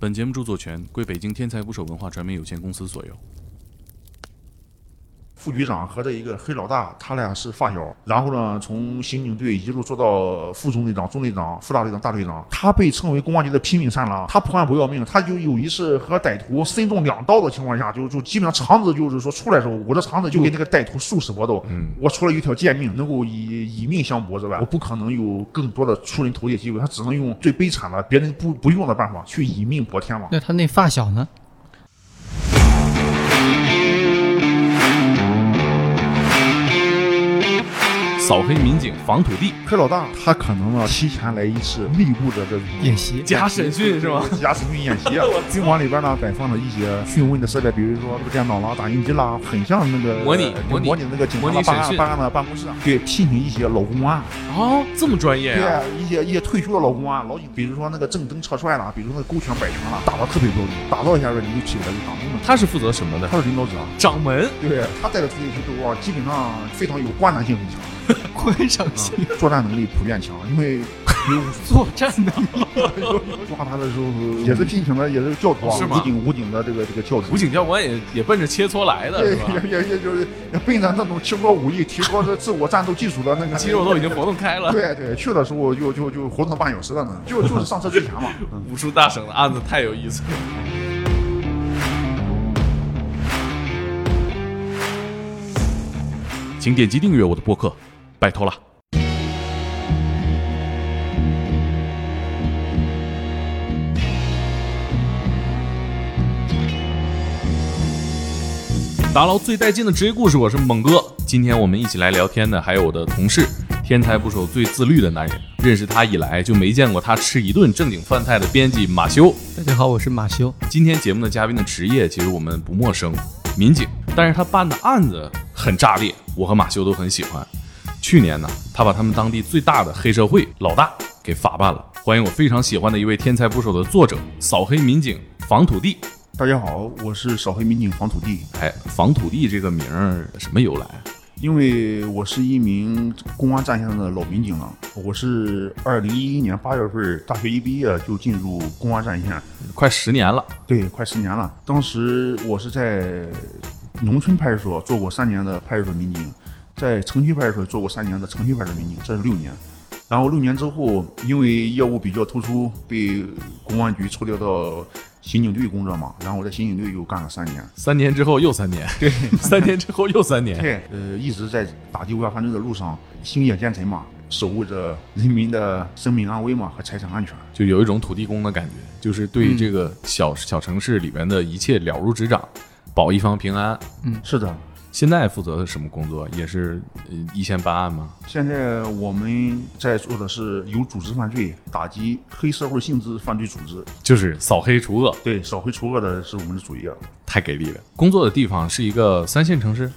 本节目著作权归北京天才捕手文化传媒有限公司所有。副局长和这一个黑老大，他俩是发小。然后呢，从刑警队一路做到副中队长、中队长、副大队长、大队长。他被称为公安局的拼命三郎。他破案不要命，他就有一次和歹徒身中两刀的情况下，就就基本上肠子就是说出来的时候，我这肠子就跟那个歹徒殊死搏斗。嗯，我除了一条贱命能够以以命相搏之外，我不可能有更多的出人头地机会。他只能用最悲惨的、别人不不用的办法去以命搏天王。那他那发小呢？扫黑民警防土地，黑老大他可能呢提前来一次内部的这种演习假审讯是吗？假审讯演习啊！宾馆里边呢摆放了一些讯问的设备，比如说这个电脑啦、打印机啦，很像那个模拟模拟那个警察办案办案的办公室。对，聘请一些老公安哦，这么专业啊！对，一些一些退休的老公安、老警，比如说那个正蹬侧踹啦，比如说那勾拳摆拳啦，打的特别标准，打造一下子你就起来就打了。他是负责什么的？他是领导者，掌门。对他带的徒弟都啊，基本上非常有观察性很强。观赏性，作战能力普遍强，因为有 作战能力。抓他的时候 也是聘请的，也是教头，武警武警的这个这个教头。武警教官也也奔着切磋来的，是吧？也也也就是奔着那种提高武艺、提高这自我战斗技术的那个肌肉都已经活动开了。对对，去的时候就就就活动半小时了呢，就就是上车之前嘛。武术大省的案子太有意思了。请点击订阅我的播客。拜托了。打捞最带劲的职业故事，我是猛哥。今天我们一起来聊天的还有我的同事，天才捕手最自律的男人。认识他以来就没见过他吃一顿正经饭菜的编辑马修。大家好，我是马修。今天节目的嘉宾的职业其实我们不陌生，民警。但是他办的案子很炸裂，我和马修都很喜欢。去年呢，他把他们当地最大的黑社会老大给法办了。欢迎我非常喜欢的一位天才捕手的作者——扫黑民警防土地。大家好，我是扫黑民警防土地。哎，防土地这个名儿什么由来？因为我是一名公安战线上的老民警了。我是二零一一年八月份大学一毕业就进入公安战线，快十年了。对，快十年了。当时我是在农村派出所做过三年的派出所民警。在城区派出所做过三年的城区派出所民警，这是六年。然后六年之后，因为业务比较突出，被公安局抽调到刑警队工作嘛。然后我在刑警队又干了三年。三年之后又三年，对，三年之后又三年。对，呃，一直在打击违法犯罪的路上，星夜兼程嘛，守护着人民的生命安危嘛和财产安全。就有一种土地公的感觉，就是对这个小小城市里面的一切了如指掌，保一方平安。嗯，是的。现在负责的什么工作？也是一线办案吗？现在我们在做的是有组织犯罪，打击黑社会性质犯罪组织，就是扫黑除恶。对，扫黑除恶的是我们的主业。太给力了！工作的地方是一个三线城市。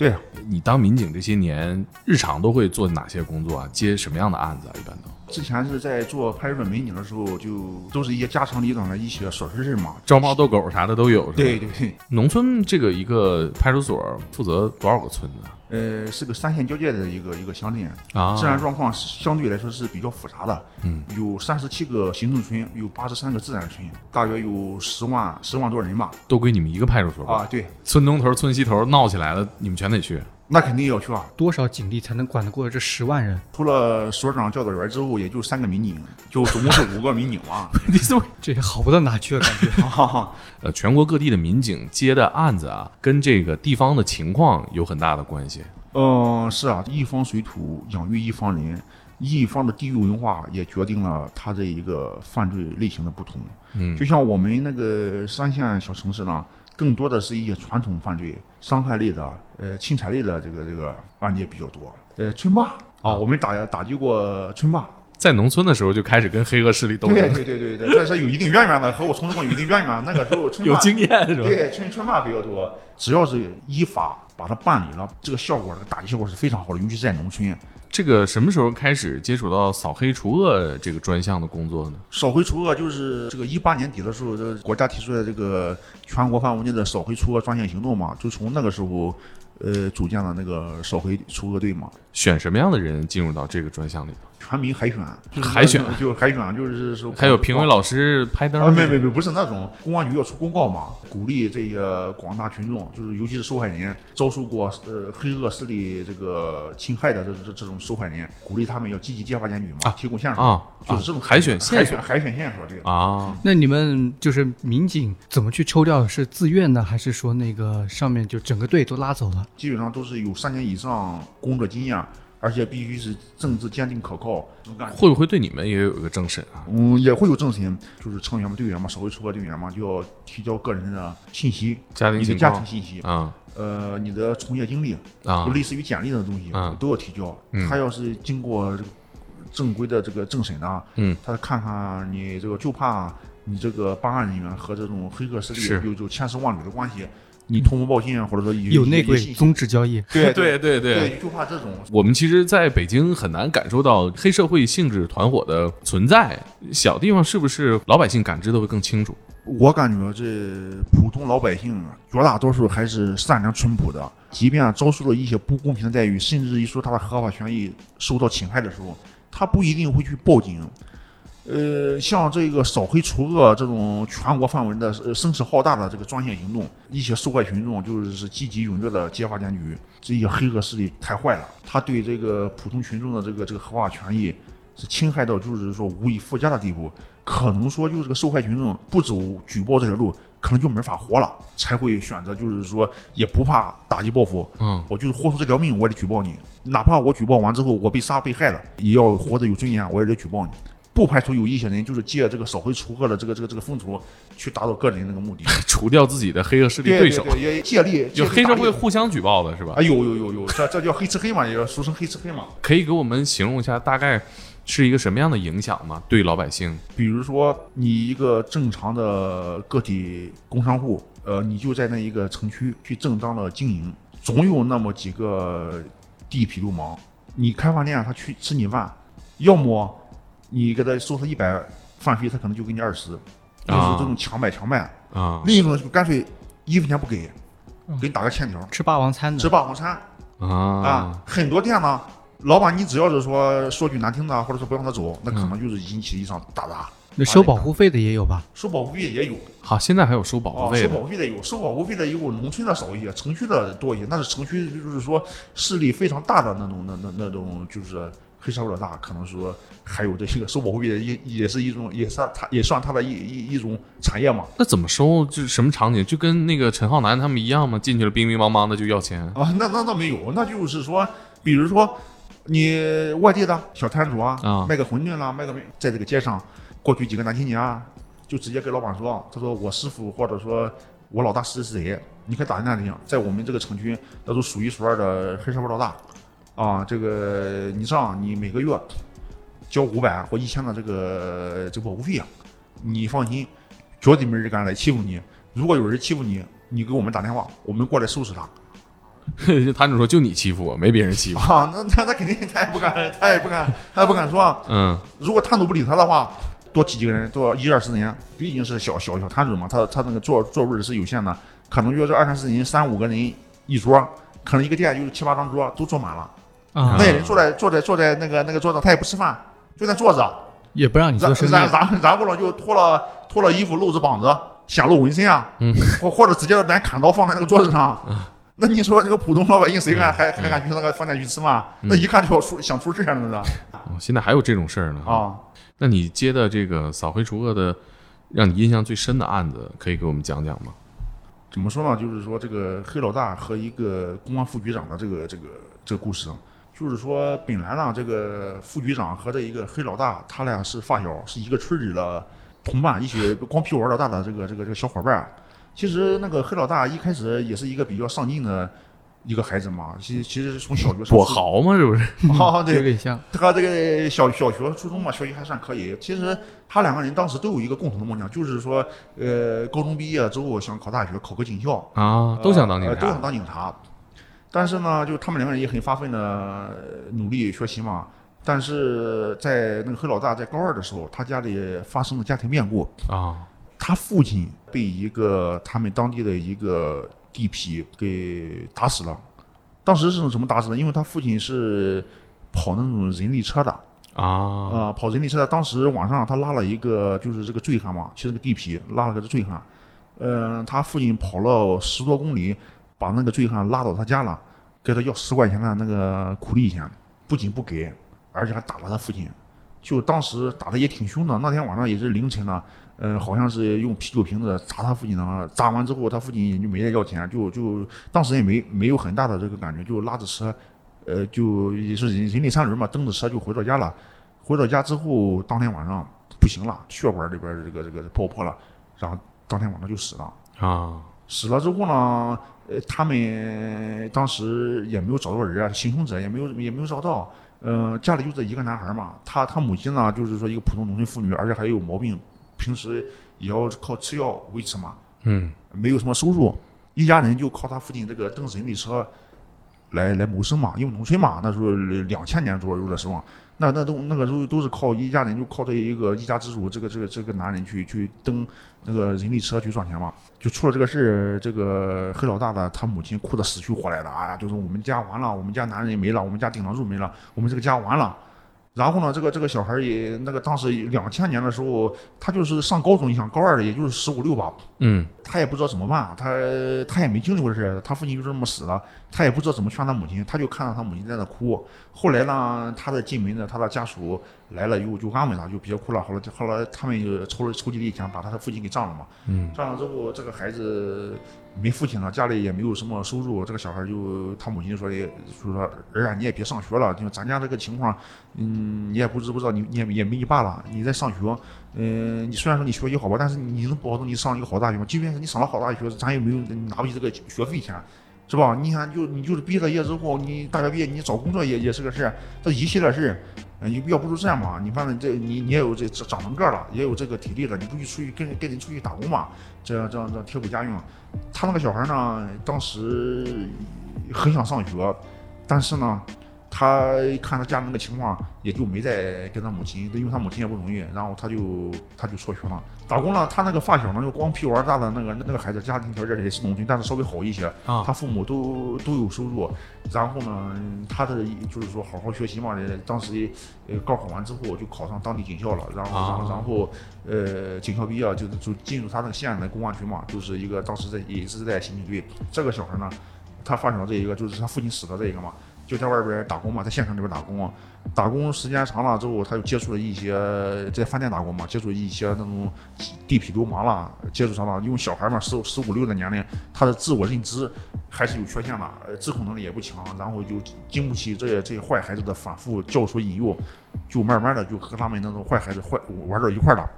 对，你当民警这些年，日常都会做哪些工作啊？接什么样的案子啊？一般都。之前是在做派出所民警的时候，就都是一些家长里短的一些琐事儿嘛，招猫逗狗啥的都有。对对对，农村这个一个派出所负责多少个村子？呃，是个三线交界的一个一个乡镇啊，治安状况相对来说是比较复杂的。嗯，有三十七个行政村，有八十三个自然村，大约有十万十万多人吧。都归你们一个派出所啊？对，村东头、村西头闹起来了，你们全得去。那肯定要去啊！多少警力才能管得过这十万人？除了所长、教导员之后，也就三个民警，就总共是五个民警嘛。你这这也好不到哪去啊，感觉。呃，全国各地的民警接的案子啊，跟这个地方的情况有很大的关系。嗯，是啊，一方水土养育一方人，一方的地域文化也决定了他这一个犯罪类型的不同。嗯，就像我们那个三线小城市呢。更多的是一些传统犯罪、伤害类的、呃侵财类的这个这个案件比较多。呃，村霸啊，我们打打击过村霸，在农村的时候就开始跟黑恶势力斗争。对对对对对，但是有一定渊源的，和我从事过有一定渊源。那个时候村有经验是吧？对，村村霸比较多，只要是依法把它办理了，这个效果，这个打击效果是非常好的，尤其是在农村。这个什么时候开始接触到扫黑除恶这个专项的工作呢？扫黑除恶就是这个一八年底的时候，这国家提出来这个全国范围内的扫黑除恶专项行动嘛，就从那个时候，呃，组建了那个扫黑除恶队嘛。选什么样的人进入到这个专项里头？全民海选，就是海选就海选，就是说还有评委老师拍灯啊，儿，没没没，不是那种，公安局要出公告嘛，鼓励这个广大群众，就是尤其是受害人，遭受过呃黑恶势力这个侵害的这这这种受害人，鼓励他们要积极揭发检举嘛，啊提供线索啊就是这种啊海选线索海选海选线索这个。啊，那你们就是民警怎么去抽调？是自愿的，还是说那个上面就整个队都拉走了？基本上都是有三年以上工作经验，而且必须是政治坚定可靠。会不会对你们也有一个政审啊？嗯，也会有政审，就是成员嘛、队员嘛、社会出格队员嘛，就要提交个人的信息，家庭你的家庭信息，啊。呃，你的从业经历，啊。就类似于简历的东西，啊。都要提交。嗯。他要是经过这个正规的这个政审呢，嗯，他看看你这个就怕你这个办案人员和这种黑恶势力有有千丝万缕的关系，你通风报信啊，或者说有内鬼一些信息宗旨交易，对对对对。对，就怕这种。我们其实在北京很难感受到黑社会性质团伙的存在，小地方是不是老百姓感知的会更清楚？我感觉这普通老百姓啊绝大多数还是善良淳朴的，即便遭受了一些不公平的待遇，甚至于说他的合法权益受到侵害的时候，他不一定会去报警。呃，像这个扫黑除恶这种全国范围的声势浩大的这个专项行动，一些受害群众就是积极踊跃的揭发检举，这些黑恶势力太坏了，他对这个普通群众的这个这个合法权益是侵害到就是说无以复加的地步，可能说就是这个受害群众不走举报这条路，可能就没法活了，才会选择就是说也不怕打击报复，嗯，我就是豁出这条命，我也得举报你，哪怕我举报完之后我被杀被害了，也要活得有尊严，我也得举报你。不排除有一些人就是借这个扫黑除恶的这个这个这个风头，去达到个人那个目的。除掉自己的黑恶势力对手，对，也借力就黑社会会互相举报的是吧啊，？有有有有，这这叫黑吃黑嘛，也叫俗称黑吃黑嘛。可以给我们形容一下大概是一个什么样的影响吗？对老百姓？比如说你一个正常的个体工商户，呃，你就在那一个城区去正当的经营，总有那么几个地痞流氓，你开饭店他去吃你饭，要么你给他收他一百饭费，他可能就给你二十，就是这种强买强卖；啊另一种就干脆一分钱不给，给你打个欠条，吃霸王餐吃，霸王餐。啊啊，很多店呢，老板你只要是说说句难听的，或者说不让他走，那可能就是引起一场打砸。那收保护费的也有吧？收保护费也有，好，现在还有收保护费的保护费的有，收保护费的有，农村的少一些，城区的多一些。那是城区就是说势力非常大的那种，那那那种就是黑社会老大，可能说还有这个收保护费的也也是一种，也算他也算他的一一一种产业嘛。那怎么收？就是什么场景？就跟那个陈浩南他们一样吗？进去了，兵兵乓乓的就要钱啊，那那倒没有，那就是说，比如说你外地的小摊主啊，啊卖个馄饨啦，卖个，在这个街上过去几个男青年啊，就直接跟老板说，他说我师傅或者说我老大是谁谁，你可以打听打听，在我们这个城区那都数一数二的黑社会老大啊，这个你这样，你每个月交五百或一千的这个这个保护费啊，你放心，绝对没人敢来欺负你。如果有人欺负你，你给我们打电话，我们过来收拾 他。摊主说：“就你欺负我，没别人欺负。啊，那那他肯定他也不敢，他也不敢，他也不敢说。”啊嗯如果摊主不理他的话，多几个人，多一二十人，毕竟是小小小摊主嘛，他他那个座座位是有限的，可能就是二三十人，三五个人一桌，可能一个店就是七八张桌都坐满了。啊那，些人坐在坐在坐在那个那个桌上，他也不吃饭，就在坐着，也不让你做然。然然然后呢就脱了脱了衣服，露着膀子，显露纹身啊，嗯或或者直接拿砍刀放在那个桌子上。那你说这个普通老百姓谁敢还还敢去那个饭店去吃饭？那一看就要出想出事儿了，那是哦现在还有这种事儿呢。啊。那你接的这个扫黑除恶的，让你印象最深的案子，可以给我们讲讲吗？怎么说呢？就是说这个黑老大和一个公安副局长的这个这个这个故事，就是说本来呢，这个副局长和这一个黑老大，他俩是发小，是一个村里的同伴，一起光屁股玩老大的这个这个这个小伙伴。其实那个黑老大一开始也是一个比较上进的一个孩子嘛，其实其实从小学上跛豪嘛？这不是？啊，有对，点像，他这个小小学、初中嘛，学习还算可以。其实他两个人当时都有一个共同的梦想，就是说，呃，高中毕业之后想考大学，考个警校。啊，都想当警呃都想。当警察。但是呢，就他们两个人也很发奋的努力学习嘛。但是在那个黑老大在高二的时候，他家里发生了家庭变故，啊他父亲被一个他们当地的一个地痞给打死了。当时是怎么打死的？因为他父亲是跑那种人力车的，啊，啊，跑人力车的，当时晚上他拉了一个就是这个醉汉嘛，骑着个地痞拉了个醉汉，呃，他父亲跑了十多公里，把那个醉汉拉到他家了，给他要十块钱的那个苦力钱，不仅不给，而且还打了他父亲，就当时打的也挺凶的。那天晚上也是凌晨了，呃，好像是用啤酒瓶子砸他父亲的，砸完之后他父亲也就没再要钱，就就当时也没没有很大的这个感觉，就拉着车，呃，就也是人人力三轮嘛，蹬着车就回到家了。回到家之后，当天晚上不行了，血管里边这个这个爆破了，然后当天晚上就死了。啊，死了之后呢，呃，他们当时也没有找到人啊，行凶者也没有也没有找到。呃，家里就这一个男孩嘛，他他母亲呢，就是说一个普通农村妇女，而且还有毛病，平时也要靠吃药维持嘛，嗯，没有什么收入，一家人就靠他父亲这个蹬人力车来来谋生嘛，因为农村嘛，那时候两千年左右的时候，那那都那个时候都是靠一家人就靠这一个一家之主，这个这个这个男人去去蹬那个人力车去赚钱嘛。就出了这个事，这个黑老大的他母亲哭得死去活来的，哎呀，就是我们家完了，我们家男人没了，我们家顶梁柱没了，我们这个家完了。然后呢，这个这个小孩儿也那个当时两千年的时候，他就是上高中，你想高二的也就是十五六吧，嗯，他也不知道怎么办，他他也没经历过这事，他父亲就这么死了，他也不知道怎么劝他母亲，他就看到他母亲在那哭。后来呢，他的进门的他的家属来了以后就安慰他，就别哭了。后来后来他们就筹了筹集了一钱，把他的父亲给葬了嘛。嗯，葬了之后，这个孩子没父亲了，家里也没有什么收入，这个小孩就他母亲就说的，就说儿啊，你也别上学了，就咱家这个情况，嗯，你也不知不知道，你你也也没你爸了，你在上学，嗯，你虽然说你学习好吧，但是你能保证你上一个好大学吗？即便是你上了好大学，咱也没有拿不起这个学费钱，是吧？你看，就你就是毕了业之后，你大学毕业，你找工作也也是个事儿，这一系列事儿，你要不如这样吧，你反正这你你也有这长长成个了，也有这个体力了，你不去出去跟跟人出去打工嘛，这样这样这样贴补家用。他那个小孩呢，当时很想上学，但是呢，他看他家那个情况，也就没再跟他母亲，因为他母亲也不容易，然后他就他就辍学了，打工了。他那个发小呢，就光屁股玩大的那个那个孩子，家庭条件也是农村，但是稍微好一些，啊他父母都都有收入。然后呢，他的就是说好好学习嘛，当时呃高考完之后就考上当地警校了，然后然后啊然后呃警校毕业就就进入他那个县的公安局嘛，就是一个当时在也是在刑警队。这个小孩呢，他发小这一个就是他父亲死的这一个嘛，就在外边打工嘛，在县城里边打工，打工时间长了之后，他就接触了一些在饭店打工嘛，接触一些那种地痞流氓啦，接触上了，因为小孩嘛，十十五六的年龄，他的自我认知还是有缺陷的，呃，自控能力也不强，然后就经不起这些这些坏孩子的反复教唆引诱，就慢慢的就和他们那种坏孩子坏玩到一块儿了。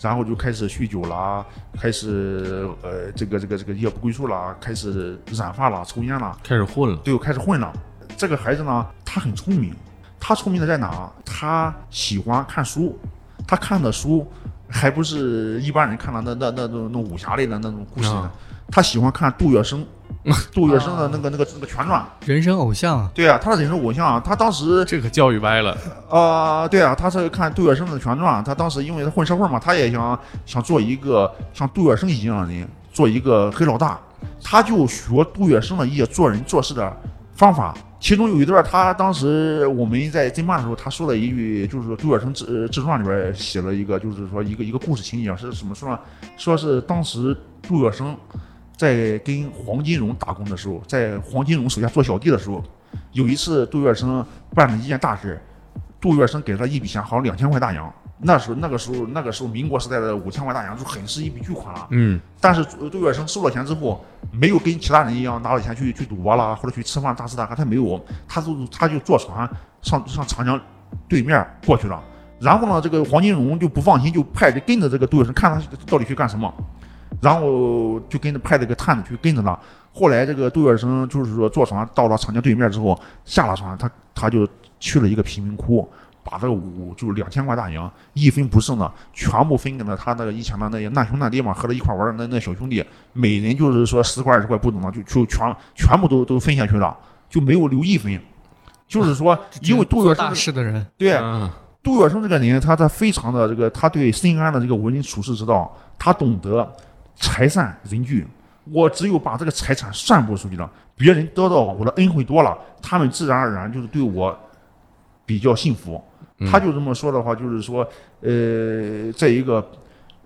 然后就开始酗酒啦，开始呃这个这个这个夜不归宿啦，开始染发啦，抽烟啦，开始混了，对，开始混了。这个孩子呢，他很聪明，他聪明的在哪？他喜欢看书，他看的书还不是一般人看的那那那种那种武侠类的那种故事他喜欢看杜月笙，杜月笙的那个那个那个全传。人生偶像啊，对啊，他的人生偶像啊，他当时这个教育歪了，啊、对啊，他是看杜月笙的全传，他当时因为他混社会嘛，他也想想做一个像杜月笙一样的人，做一个黑老大，他就学杜月笙的一些做人做事的方法。其中有一段，他当时我们在侦办的时候，他说了一句，就是说杜月笙自自传里边写了一个，就是说一个一个故事情节是什么说呢？说是当时杜月笙在跟黄金荣打工的时候，在黄金荣手下做小弟的时候，有一次杜月笙办了一件大事，杜月笙给他一笔钱，好像两千块大洋。那时候那个时候那个时候民国时代的五千万大洋就很是一笔巨款了。嗯，但是杜杜月笙收了钱之后，没有跟其他人一样拿了钱去去赌博啦，或者去吃饭大吃大喝，他没有，他就他就坐船上上长江对面过去了。然后呢，这个黄金荣就不放心，就派人跟着这个杜月笙，看他到底去干什么。然后就跟着派这个探子去跟着他。后来这个杜月笙就是说坐船到了长江对面之后，下了船，他他就去了一个贫民窟，把这个五就是两千块大洋一分不剩的全部分给了他那个以前的那些难兄难弟嘛，和他一块玩的那那小兄弟，每人就是说十块二十块不等的，就就全全部都都分下去了，就没有留一分。就是说，因为杜月做大笙事的人，对啊杜月笙这个人，他他非常的这个，他对深谙的这个为人处世之道，他懂得财散人聚。我只有把这个财产散布出去了，别人得到我的恩惠多了，他们自然而然就是对我比较信服。他就这么说的话，就是说，呃，在一个，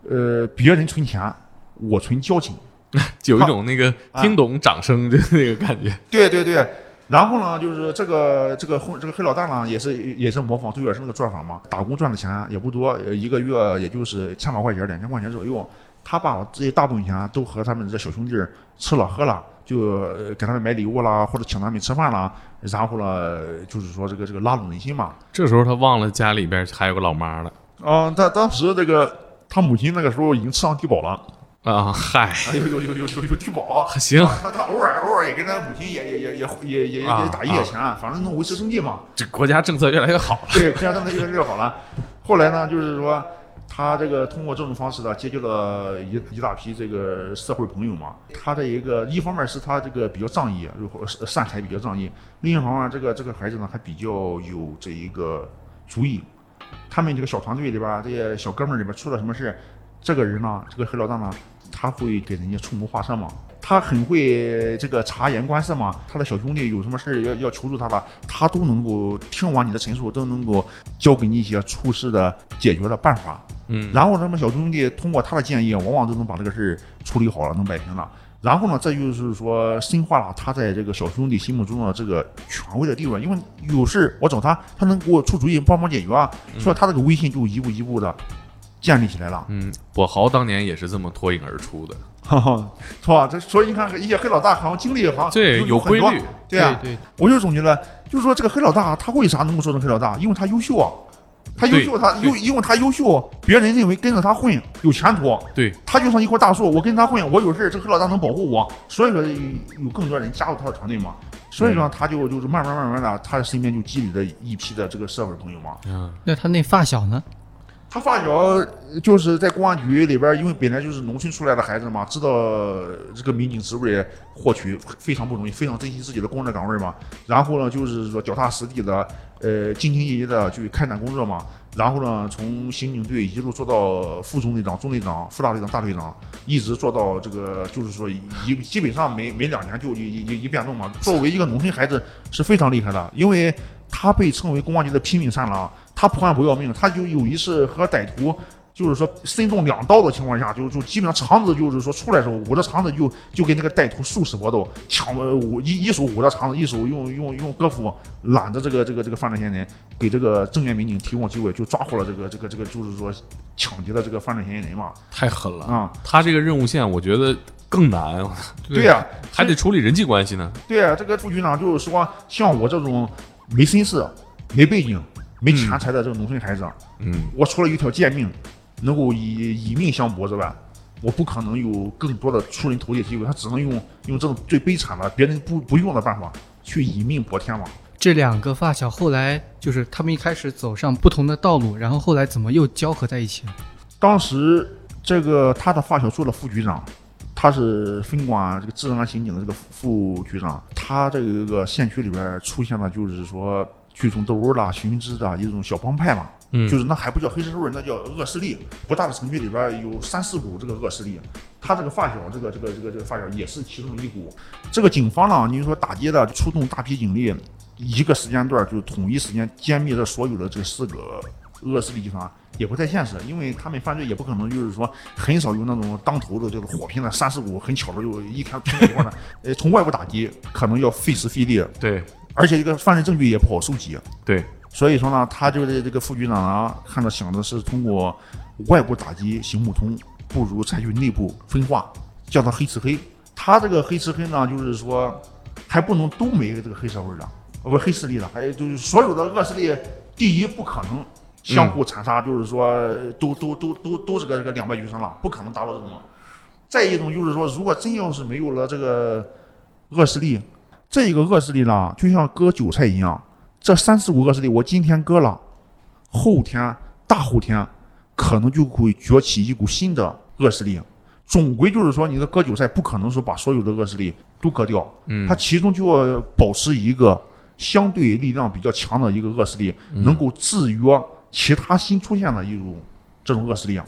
呃，别人存钱，我存交情。有一种那个啊听懂掌声的那个感觉。对对对，然后呢，就是这个这个混这个黑老大呢，也是也是模仿杜月笙那个做法嘛，打工赚的钱也不多，呃一个月也就是千把块钱、两千块钱左右。他把这些大部分钱都和他们这小兄弟儿吃了喝了，就呃给他们买礼物啦，或者请他们吃饭啦，然后呢，就是说这个这个拉拢人心嘛。这时候他忘了家里边还有个老妈了啊、他当时这个他母亲那个时候已经吃上低保了，啊！嗨，哎有有有有有有低保。行，他他偶尔偶尔也跟他母亲也也也也也也也啊打一些钱，反正能维持生计嘛。这国家政策越来越好了。对，国家政策越来越好了。后来呢，就是说他这个通过这种方式呢，结交了一一大批这个社会朋友嘛。他的一个一方面是他这个比较仗义，如果是善财比较仗义；另一方面，这个这个孩子呢还比较有这一个主意。他们这个小团队里边，这些小哥们里边出了什么事，这个人呢，这个黑老大呢，他会给人家出谋划策嘛。他很会这个察言观色嘛，他的小兄弟有什么事要要求助他了，他都能够听完你的陈述，都能够教给你一些处事的解决的办法。嗯，然后他们小兄弟通过他的建议，往往都能把这个事儿处理好了，能摆平了。然后呢，这就是说深化了他在这个小兄弟心目中的这个权威的地位，因为有事我找他，他能给我出主意，帮忙解决啊，所以他这个威信就一步一步的建立起来了。嗯，跛豪当年也是这么脱颖而出的。哈哈，是吧？这所以你看，一些黑老大好像经历好像对，有规律。对啊，对，我就总结了，就是说这个黑老大他为啥能够做成黑老大？因为他优秀啊，他优秀，他优，因为他优秀，别人认为跟着他混有前途，对，他就像一棵大树，我跟他混，我有事儿这个黑老大能保护我，所以说有更多人加入他的团队嘛。所以说他就就是慢慢慢慢的，他身边就积累了一批的这个社会朋友嘛。嗯，那他那发小呢？他发小就是在公安局里边，因为本来就是农村出来的孩子嘛，知道这个民警职位获取非常不容易，非常珍惜自己的工作岗位嘛。然后呢，就是说脚踏实地的，呃，兢兢业业的去开展工作嘛。然后呢，从刑警队一路做到副中队长、中队长、副大队长、大队长，一直做到这个，就是说一基本上每每两年就一一一变动嘛。作为一个农村孩子是非常厉害的，因为他被称为公安局的拼命三郎。他破案不要命，他就有一次和歹徒就是说身中两刀的情况下，就就基本上肠子就是说出来的时候，捂着肠子就就跟那个歹徒殊死搏斗，抢呃捂一一手捂着肠子，一手用用用胳膊揽着这个这个这个犯罪嫌疑人，给这个正面民警提供机会，就抓获了这个这个这个就是说抢劫的这个犯罪嫌疑人嘛。太狠了。啊、他这个任务线，我觉得更难，对呀、还得处理人际关系呢。对呀、这个副局长就是说，像我这种没身世、没背景、没钱财的这个农村孩子，嗯，我除了一条贱命，能够以以命相搏之外，我不可能有更多的出人头地的机会，他只能用用这种最悲惨的、别人不不用的办法去以命搏天嘛。这两个发小后来就是他们一开始走上不同的道路，然后后来怎么又交合在一起了？当时这个他的发小做了副局长，他是分管这个治安刑警的这个副局长，他这个县区里边出现了就是说聚众斗殴啦、寻枝的一种小帮派嘛。嗯就是那还不叫黑社会，那叫恶势力。不大的城区里边有三四股这个恶势力，他这个发小，这个这个这个这个发小也是其中一股。这个警方呢，你说打击的出动大批警力，一个时间段就统一时间歼灭了所有的这四个恶势力集团，也不太现实，因为他们犯罪也不可能就是说很少有那种当头的这个火拼的三四股，很巧的就一天拼在一块儿的。呃，从外部打击可能要费时费力，对而且这个犯罪证据也不好收集。对，所以说呢，他这个这个副局长啊，看着想的是通过外部打击行不通，不如采取内部分化，叫他黑吃黑。他这个黑吃黑呢，就是说还不能都没这个黑社会了，呃不是黑势力了，还有就是所有的恶势力，第一不可能相互残杀，就是说都都都都都是个这个两败俱伤了，不可能达到这种。再一种就是说，如果真要是没有了这个恶势力，这个恶势力呢，就像割韭菜一样，这三四股恶势力，我今天割了，后天、大后天，可能就会崛起一股新的恶势力。总归就是说，你的割韭菜不可能说把所有的恶势力都割掉，嗯它其中就要保持一个相对力量比较强的一个恶势力，能够制约其他新出现的一种这种恶势力。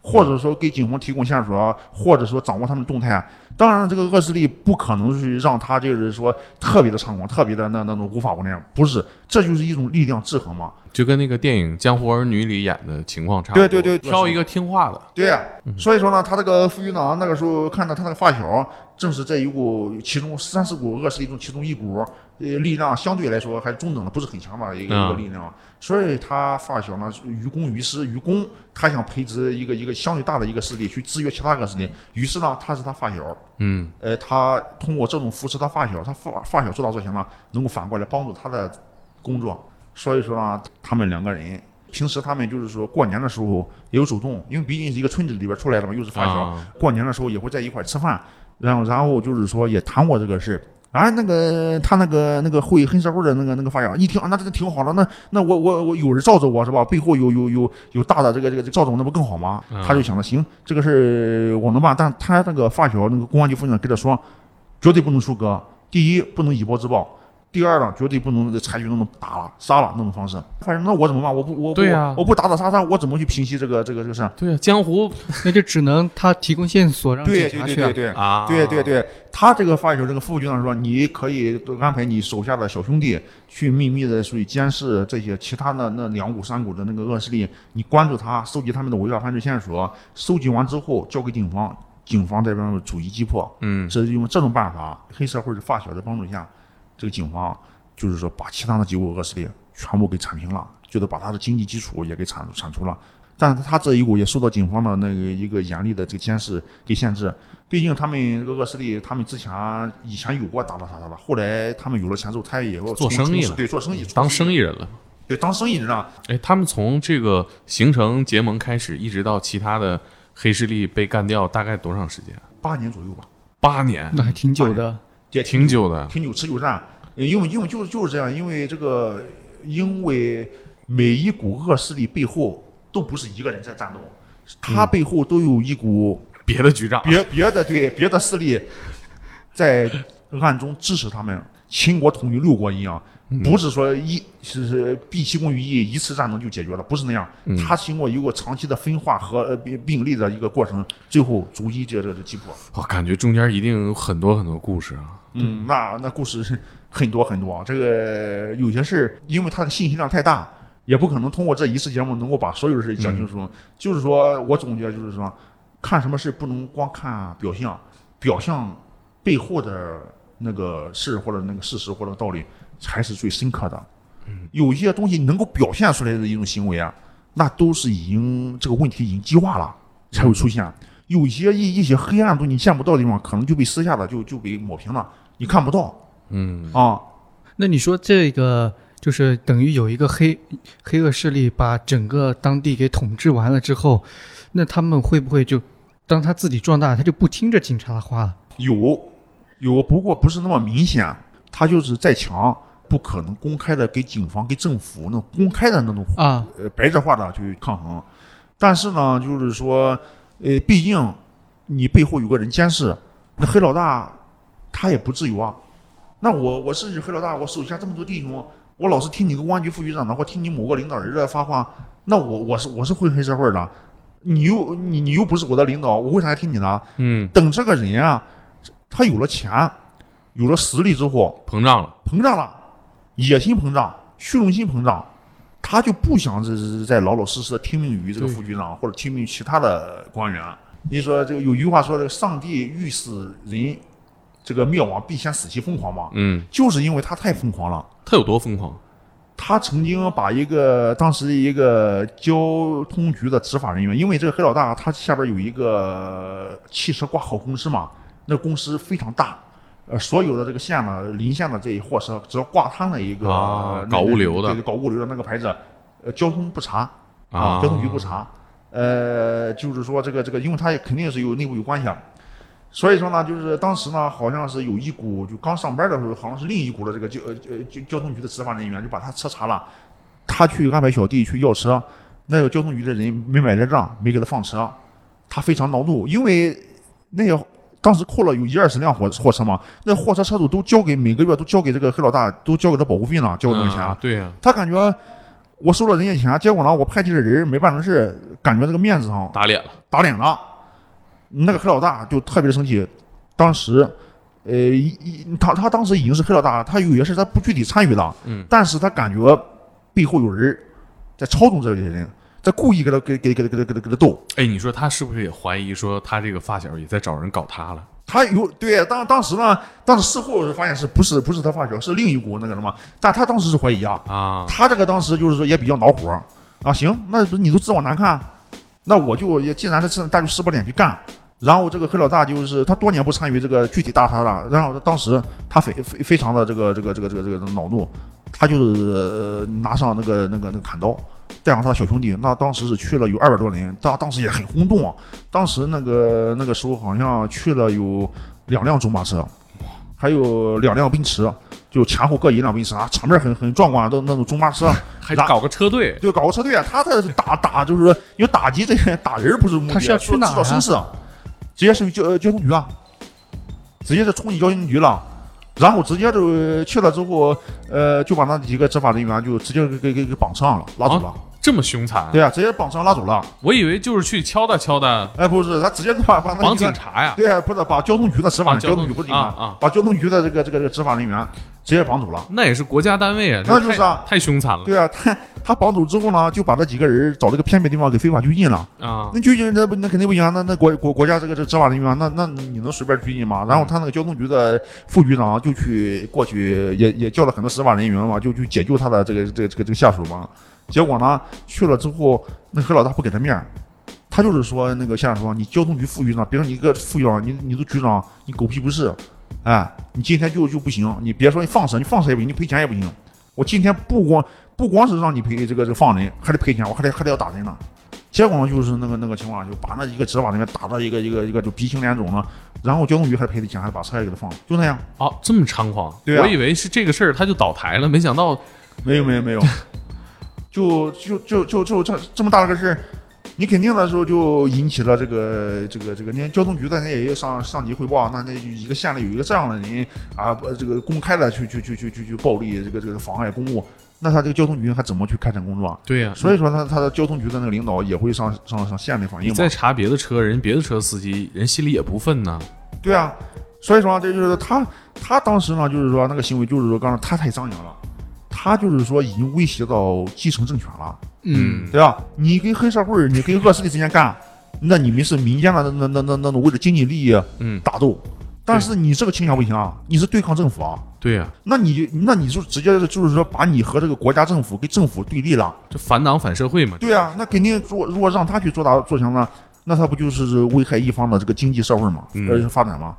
或者说给警方提供线索，或者说掌握他们动态。当然，这个恶势力不可能是让他就是说特别的猖狂，特别的那那种无法无天，不是，这就是一种力量制衡嘛。就跟那个电影《江湖儿女》里演的情况差不多。对对对挑一个听话的。对呀、所以说呢，他这个副局长那个时候看到他那个发小，正是这一股其中三四股恶势力中其中一股，呃，力量相对来说还是中等的，不是很强吧一个、嗯一个力量。所以他发小呢，于公于私，于公他想培植一个一个相对大的一个势力去制约其他个势力，于是呢，他是他发小，嗯呃，他通过这种扶持他发小，他发发小做大做强呢，能够反过来帮助他的工作。所以说呢，他们两个人平时他们就是说过年的时候也有主动，因为毕竟是一个村子里边出来的嘛，又是发小，啊过年的时候也会在一块吃饭，然后然后就是说也谈过这个事。啊，那个他那个那个会黑社会的那个那个发小，一听啊，那这个挺好的，那那我我我有人罩着我是吧？背后有有有有大的这个这个这个罩着我，那不更好吗？嗯他就想着行，这个事我能办，但他那个发小那个公安局副局长跟他说，绝对不能出格。第一，不能以暴制暴；第二呢，绝对不能采取那种打了杀了那种方式。反正那我怎么办？我不我不我不打打杀杀，我怎么去平息这个这个这个事儿？对啊，江湖那就只能他提供线索让对警察去啊。对对对对。啊，对对对，他这个发小这个副局长说，你可以安排你手下的小兄弟去秘密的属于监视这些其他的那两股三股的那个恶势力，你关注他，收集他们的违法犯罪线索，收集完之后交给警方，警方这边逐一击破。嗯是用这种办法，黑社会的发小的帮助下，这个警方就是说把其他的几股恶势力全部给铲平了，就是把他的经济基础也给铲铲除了。但是他这一股也受到警方的那个一个严厉的这个监视给限制，毕竟他们这个恶势力，他们之前以前有过打打杀杀的，后来他们有了钱之后，他也要做生意了对，做生意，当生意，意人了。对，当生意人了，哎，他们从这个形成结盟开始，一直到其他的黑势力被干掉，大概多长时间？八年左右吧，八年，那还挺久的。也挺久的。挺久持久战，呃因为因为就是就是这样，因为这个，因为每一股恶势力背后都不是一个人在战斗，他背后都有一股别的局长，别别的对别的势力在暗中支持他们。秦国统一六国一样，不是说一是是毕其功于一一次战争就解决了，不是那样。他经过一个长期的分化和呃并并立的一个过程，最后逐一这这这击破。我感觉中间一定有很多很多故事啊。嗯，那那故事是 很多很多，这个有些事儿，因为它的信息量太大，也不可能通过这一次节目能够把所有的事讲清楚。就是说我总结就是说，看什么事不能光看表象，表象背后的那个事或者那个事实或者道理才是最深刻的。嗯有一些东西能够表现出来的一种行为啊，那都是已经这个问题已经激化了才会出现。有一些一一些黑暗的东西你见不到的地方，可能就被私下的就就被抹平了，你看不到嗯，啊。那你说这个就是等于有一个黑黑恶势力把整个当地给统治完了之后，那他们会不会就当他自己壮大，他就不听着警察的话了？有有，不过不是那么明显。他就是再强，不可能公开的给警方、给政府那种公开的那种啊，呃白热化的去抗衡。但是呢，就是说，呃，毕竟你背后有个人监视，那黑老大他也不自由啊。那我我是黑老大，我手下这么多弟兄，我老是听你个公安局副局长的，或听你某个领导人的发话，那我我是我是混黑社会的，你又你你又不是我的领导，我为啥要听你的？嗯，等这个人啊，他有了钱，有了实力之后，膨胀了。膨胀了，野心膨胀，虚荣心膨胀，他就不想这这再老老实实的听命于这个副局长或者听命于其他的官员。你说这个有句话说的，上帝欲使人这个灭亡，必先使其疯狂嘛，嗯，就是因为他太疯狂了。他有多疯狂？他曾经把一个当时一个交通局的执法人员，因为这个黑老大他下边有一个汽车挂号公司嘛，那公司非常大，呃，所有的这个县呢，邻县的这一货车，只要挂他那一个、啊搞物流的对，搞物流的那个牌子，呃，交通不查啊交通局不查，呃，就是说这个这个，因为他也肯定是有内部有关系啊。所以说呢，就是当时呢，好像是有一股就刚上班的时候，好像是另一股的这个交呃呃交交通局的执法人员就把他车查了，他去安排小弟去要车，那个交通局的人没买这账，没给他放车，他非常恼怒，因为那个当时扣了有一二十辆货货车嘛，那货车车主都交给每个月都交给这个黑老大，都交给他保护费呢，交那个钱，啊对呀、他感觉我收了人家钱，结果呢我派去的人没办成事，感觉这个面子上打脸了。打脸了。那个黑老大就特别的生气，当时，呃，一一他他当时已经是黑老大了，他有些事他不具体参与了，嗯，但是他感觉背后有人在操纵这些人，在故意给他给给给给他给他给他斗。哎，你说他是不是也怀疑说他这个发小也在找人搞他了？他有对当当时呢，当时事后发现是不是不是他发小，是另一股那个什么，但他当时是怀疑啊，啊，他这个当时就是说也比较恼火啊，行，那不是你都知道我难看，那我就也既然是这，那就撕破脸去干。然后这个黑老大就是他多年不参与这个具体大杀了，然后当时他非非非常的这个这个这个这个这个恼怒，他就是、呃拿上那个那个那个砍刀，带上他的小兄弟，那当时是去了有二百多人，当当时也很轰动啊。当时那个那个时候好像去了有两辆中巴车，还有两辆奔驰，就前后各一辆奔驰啊，场面很很壮观，都那种中巴车。还搞个车队，就搞个车队啊，他在打打就是说，因为打击这些打人不是目的，他是要去哪儿啊知道生死，直接是交交通局啊，直接是冲进交警局了，然后直接就去了之后，呃，就把那几个执法人员就直接给给给给绑上了，拉走了。这么凶残？对啊，直接绑上拉走了。我以为就是去敲打敲打，哎，不是，他直接把把那警察呀。对啊，不是把交通局的执法，交通通局不是警察啊啊把交通局的这个这个这个执法人员直接绑走了。那也是国家单位啊，那就是啊太凶残了对啊，他 他绑走之后呢，就把这几个人找这个偏僻地方给非法拘禁了。啊！那拘禁那不那肯定不行啊，那那国国国家这个这执法人员，那那你能随便拘禁吗？然后他那个交通局的副局长就去过去也也叫了很多执法人员嘛，就去解救他的这个这个这个这个下属嘛。结果呢，去了之后，那何老大不给他面儿，他就是说那个县长说你交通局副局长，别说你一个副局长，你你都局长，你狗屁不是，哎，你今天就就不行，你别说你放蛇，你放蛇也不行，你赔钱也不行。我今天不光不光是让你赔这个这个放人，还得赔钱，我还得还得要打人呢。结果呢，就是那个那个情况，就把那一个执法人员打到一个一个一个就鼻青脸肿了，然后交通局还赔的钱，还把车也给他放了，就那样。哦，这么猖狂！对啊我以为是这个事儿他就倒台了，没想到没有没有没有，就就就就就这这么大的个事儿，你肯定的时候就引起了这个这个这个，你看交通局的人也要上上级汇报，那那一个县里有一个这样的人啊，不这个公开的去去去去去去暴力这个这个妨碍公务，那他这个交通局还怎么去开展工作啊？对呀、所以说他他的交通局的那个领导也会上上上县里反映你再。查别的车，人别的车司机人心里也不忿呐。对啊，所以说这就是他他当时呢，就是说那个行为就是说刚才他太张扬了，他就是说已经威胁到继承政权了。嗯，对吧？你跟黑社会，你跟恶势力之间干，那你们是民间的那那那那那种为了经济利益嗯，打斗，但是你这个倾向不行啊，你是对抗政府啊，对呀、那你那你就直接就是说把你和这个国家政府跟政府对立了，这反党反社会嘛。对啊，那肯定如果如果让他去做大做强呢，那他不就是危害一方的这个经济社会嘛，嗯呃发展嘛？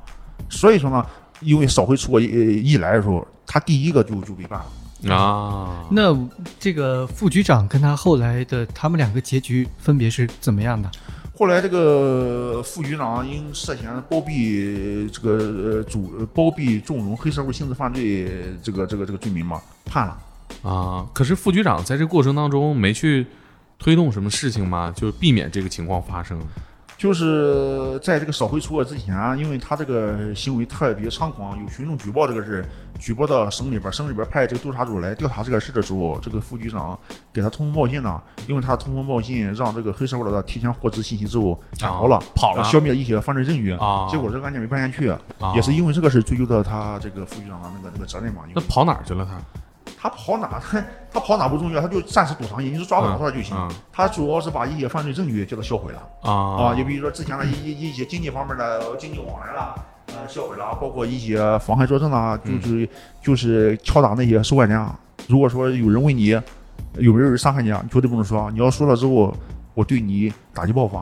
所以说呢，因为扫黑除恶一一来的时候，他第一个就就被办了。啊，那这个副局长跟他后来的他们两个结局分别是怎么样的？后来这个副局长因涉嫌包庇这个呃主呃包庇纵容黑社会性质犯罪这个这个这个罪名嘛，判了。啊，可是副局长在这过程当中没去推动什么事情吗？就避免这个情况发生。就是在这个扫黑除恶之前，因为他这个行为特别猖狂，有群众举报这个事，举报到省里边，省里边派这个督察组来调查这个事的时候，这个副局长给他通风报信呢，因为他通风报信让这个黑社会老大提前获知信息之后潜逃了，啊跑了消灭一些犯罪证据。啊，结果这个案件没办下去，啊也是因为这个事追究到他这个副局长的那个那个责任嘛。那跑哪儿去了他？他跑哪，他 他跑哪不重要，他就暂时躲藏起，你是抓不着他就行。嗯他主要是把一些犯罪证据叫他销毁了啊啊，就比如说之前的一一一些经济方面的经济往来啦，呃，销毁了，包括一些妨害作证啦，嗯就是、就是敲打那些受害人啊。如果说有人问你有没有人伤害你啊，你绝对不能说，你要说了之后，我对你打击报复，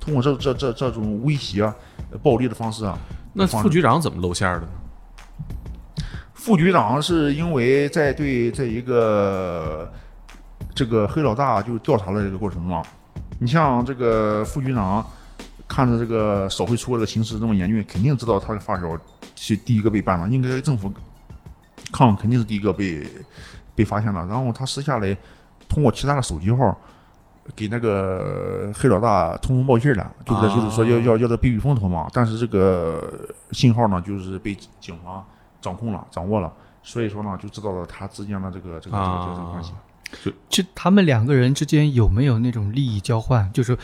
通过这这这这种威胁、呃暴力的方式啊，那副局长怎么露馅儿的呢？副局长是因为在对这一个这个黑老大就调查的这个过程中啊，你像这个副局长看着这个扫黑除恶的形势这么严峻，肯定知道他的发小是第一个被办了，应该政府抗肯定是第一个被被发现了，然后他私下来通过其他的手机号。给那个黑老大通风报信了，就是就是说要要要他避避风头嘛。但是这个信号呢，就是被警方掌控了、掌握了，所以说呢，就知道了他之间的这个这个这个这个关系。就他们两个人之间有没有那种利益交换？就是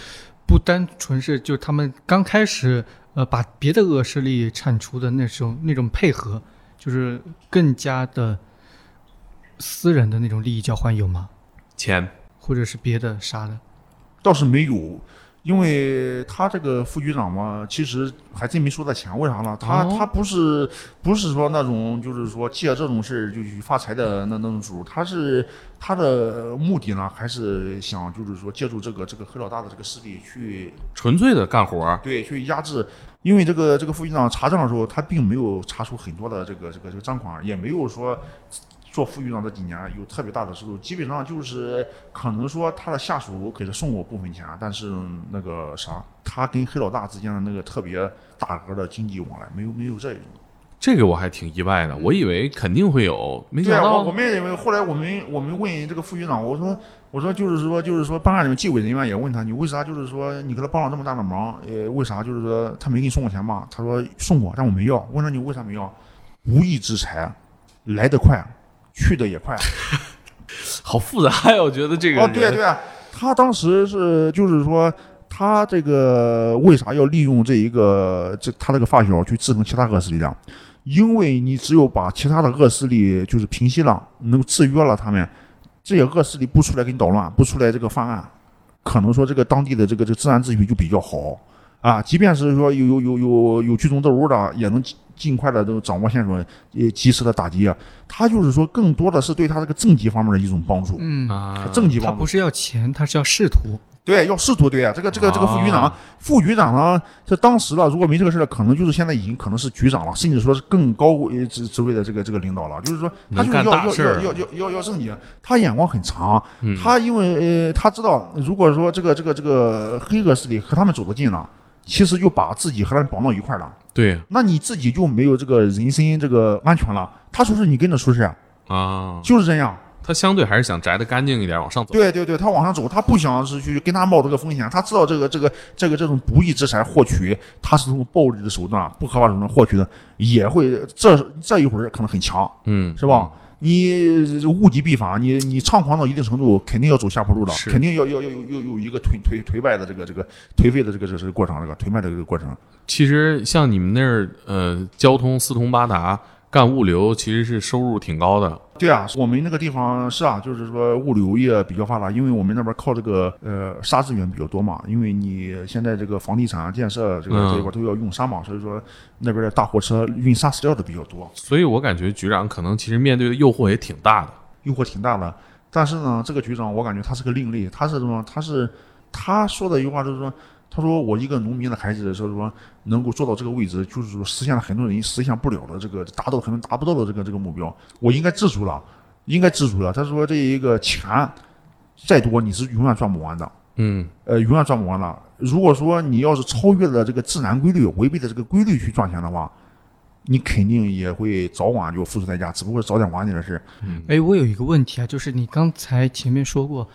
不单纯是就他们刚开始呃把别的恶势力铲除的那种那种配合，就是更加的私人的那种利益交换有吗？钱或者是别的啥的？倒是没有，因为他这个副局长嘛，其实还真没收到钱，为啥呢？他、哦他不是不是说那种就是说借这种事儿就去发财的那那种主，他是他的目的呢，还是想就是说借助这个这个黑老大的这个势力去纯粹的干活儿，对去压制。因为这个这个副局长查账的时候，他并没有查出很多的这个这个这个赃款，也没有说做副局长这几年有特别大的收入，基本上就是可能说他的下属给他送过部分钱，但是那个啥，他跟黑老大之间的那个特别大额的经济往来没有没有这种。这个我还挺意外的，我以为肯定会有，没对啊，想到我我们也认为，后来我们我们问这个副局长，我说我说就是说就是说办案人纪委人员也问他，你为啥就是说你给他帮了这么大的忙，呃，为啥就是说他没给你送过钱吗？他说送过，但我没要。问他你为啥没要？无义之财，来得快，去的也快。好复杂呀，我觉得这个哦，对啊对啊，他当时是就是说。他这个为啥要利用这一个这他这个发小去制衡其他恶势力量？因为你只有把其他的恶势力就是平息了，能够制约了他们，这些恶势力不出来给你捣乱，不出来这个犯案，可能说这个当地的这个这个治安秩序就比较好啊。即便是说有有有有有聚众斗殴的，也能尽尽快的都掌握线索，也及时的打击。啊他就是说更多的是对他这个政绩方面的一种帮助，嗯，啊，他政绩帮助不。是要钱，他是要仕途。对，要仕途对啊，这个这个这个副局长，啊副局长呢，这当时了，如果没这个事儿，可能就是现在已经可能是局长了，甚至说是更高呃职职位的这个这个领导了。就是说，他就是要要要要要要要政绩，他眼光很长，嗯他因为呃他知道，如果说这个这个这个黑恶势力和他们走得近了，其实就把自己和他绑到一块儿了，对那你自己就没有这个人身这个安全了。他出事你跟着出事，啊，就是这样。他相对还是想摘得干净一点，往上走。对对对，他往上走，他不想是去跟他冒这个风险，他知道这个这个这个这种不义之财获取，他是通过暴力的手段、不合法手段获取的，也会这这一会儿可能很强，嗯，是吧？你物极必反，你你猖狂到一定程度，肯定要走下坡路的，肯定要要要有有有一个颓颓颓败的这个这个颓废的这个这个过程，这个颓败的这个过程。其实像你们那儿，呃，交通四通八达，干物流其实是收入挺高的。对啊，我们那个地方是啊，就是说物流业比较发达，因为我们那边靠这个呃沙资源比较多嘛，因为你现在这个房地产建设这个嗯这一块都要用沙嘛，所以说那边的大货车运沙石料的比较多，所以我感觉局长可能其实面对的诱惑也挺大的。诱惑挺大的。但是呢，这个局长我感觉他是个另类，他是什么？他是他说的一句话就是说，他说我一个农民的孩子，说说能够做到这个位置，就是说实现了很多人实现不了的这个，达到很多人达不到的这个这个目标，我应该知足了，应该知足了。他说这一个钱再多，你是永远赚不完的。嗯，呃，永远赚不完了。如果说你要是超越了这个自然规律，违背了这个规律去赚钱的话，你肯定也会早晚就付出代价，只不过是早点晚点的事。哎，我有一个问题啊，就是你刚才前面说过，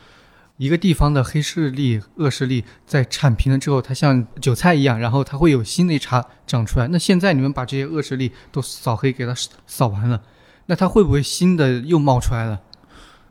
一个地方的黑势力、恶势力在铲平了之后，它像韭菜一样，然后它会有新的一茬长出来。那现在你们把这些恶势力都扫黑，给它扫完了，那它会不会新的又冒出来了？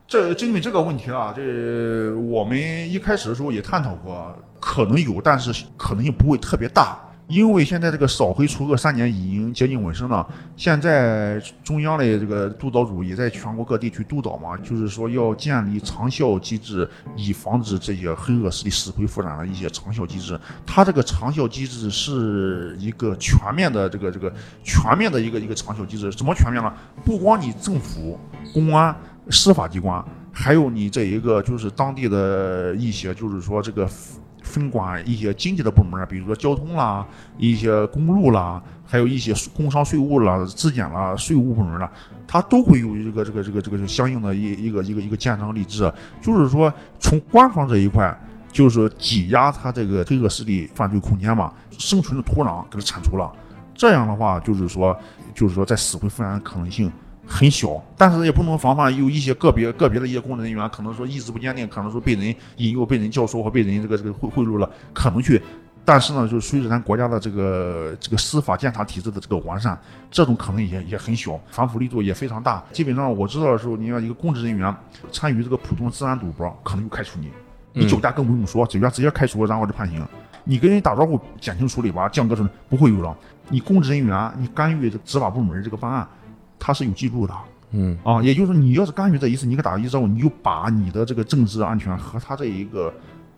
这针对这个问题啊，这我们一开始的时候也探讨过，可能有，但是可能性不会特别大。因为现在这个扫黑除恶三年已经接近尾声了，现在中央的这个督导组也在全国各地去督导嘛，就是说要建立长效机制，以防止这些黑恶势力死灰复燃的一些长效机制。它这个长效机制是一个全面的这个这个全面的一个一个长效机制，怎么全面呢？不光你政府、公安、司法机关，还有你这一个就是当地的一些就是说这个分管一些经济的部门，比如说交通啦、一些公路啦，还有一些工商税务啦、质检啦、税务部门啦，它都会有这个这个这个这个相应的一一个一个一个建章立制，就是说从官方这一块。就是挤压它这个黑恶势力犯罪空间嘛，生存的土壤给它铲除了。这样的话，就是说，就是说在死灰复燃的可能性很小，但是也不能防范有一些个别个别的一些公职人员可能说意志不坚定，可能说被人引诱、被人教唆或被人这个这个贿贿赂了，可能去。但是呢，就随着咱国家的这个这个司法监察体制的这个完善，这种可能也也很小，反腐力度也非常大。基本上我知道的时候，你要一个公职人员参与这个普通治安赌博，可能就开除你。你酒驾更不用说，酒驾直接开除，然后就判刑。你跟人打招呼减轻处理吧，降个什么不会有了。你公职人员，你干预执法部门这个办案，他是有记录的，嗯啊，也就是说，你要是干预这一次，你给打一之后，你就把你的这个政治安全和他这一个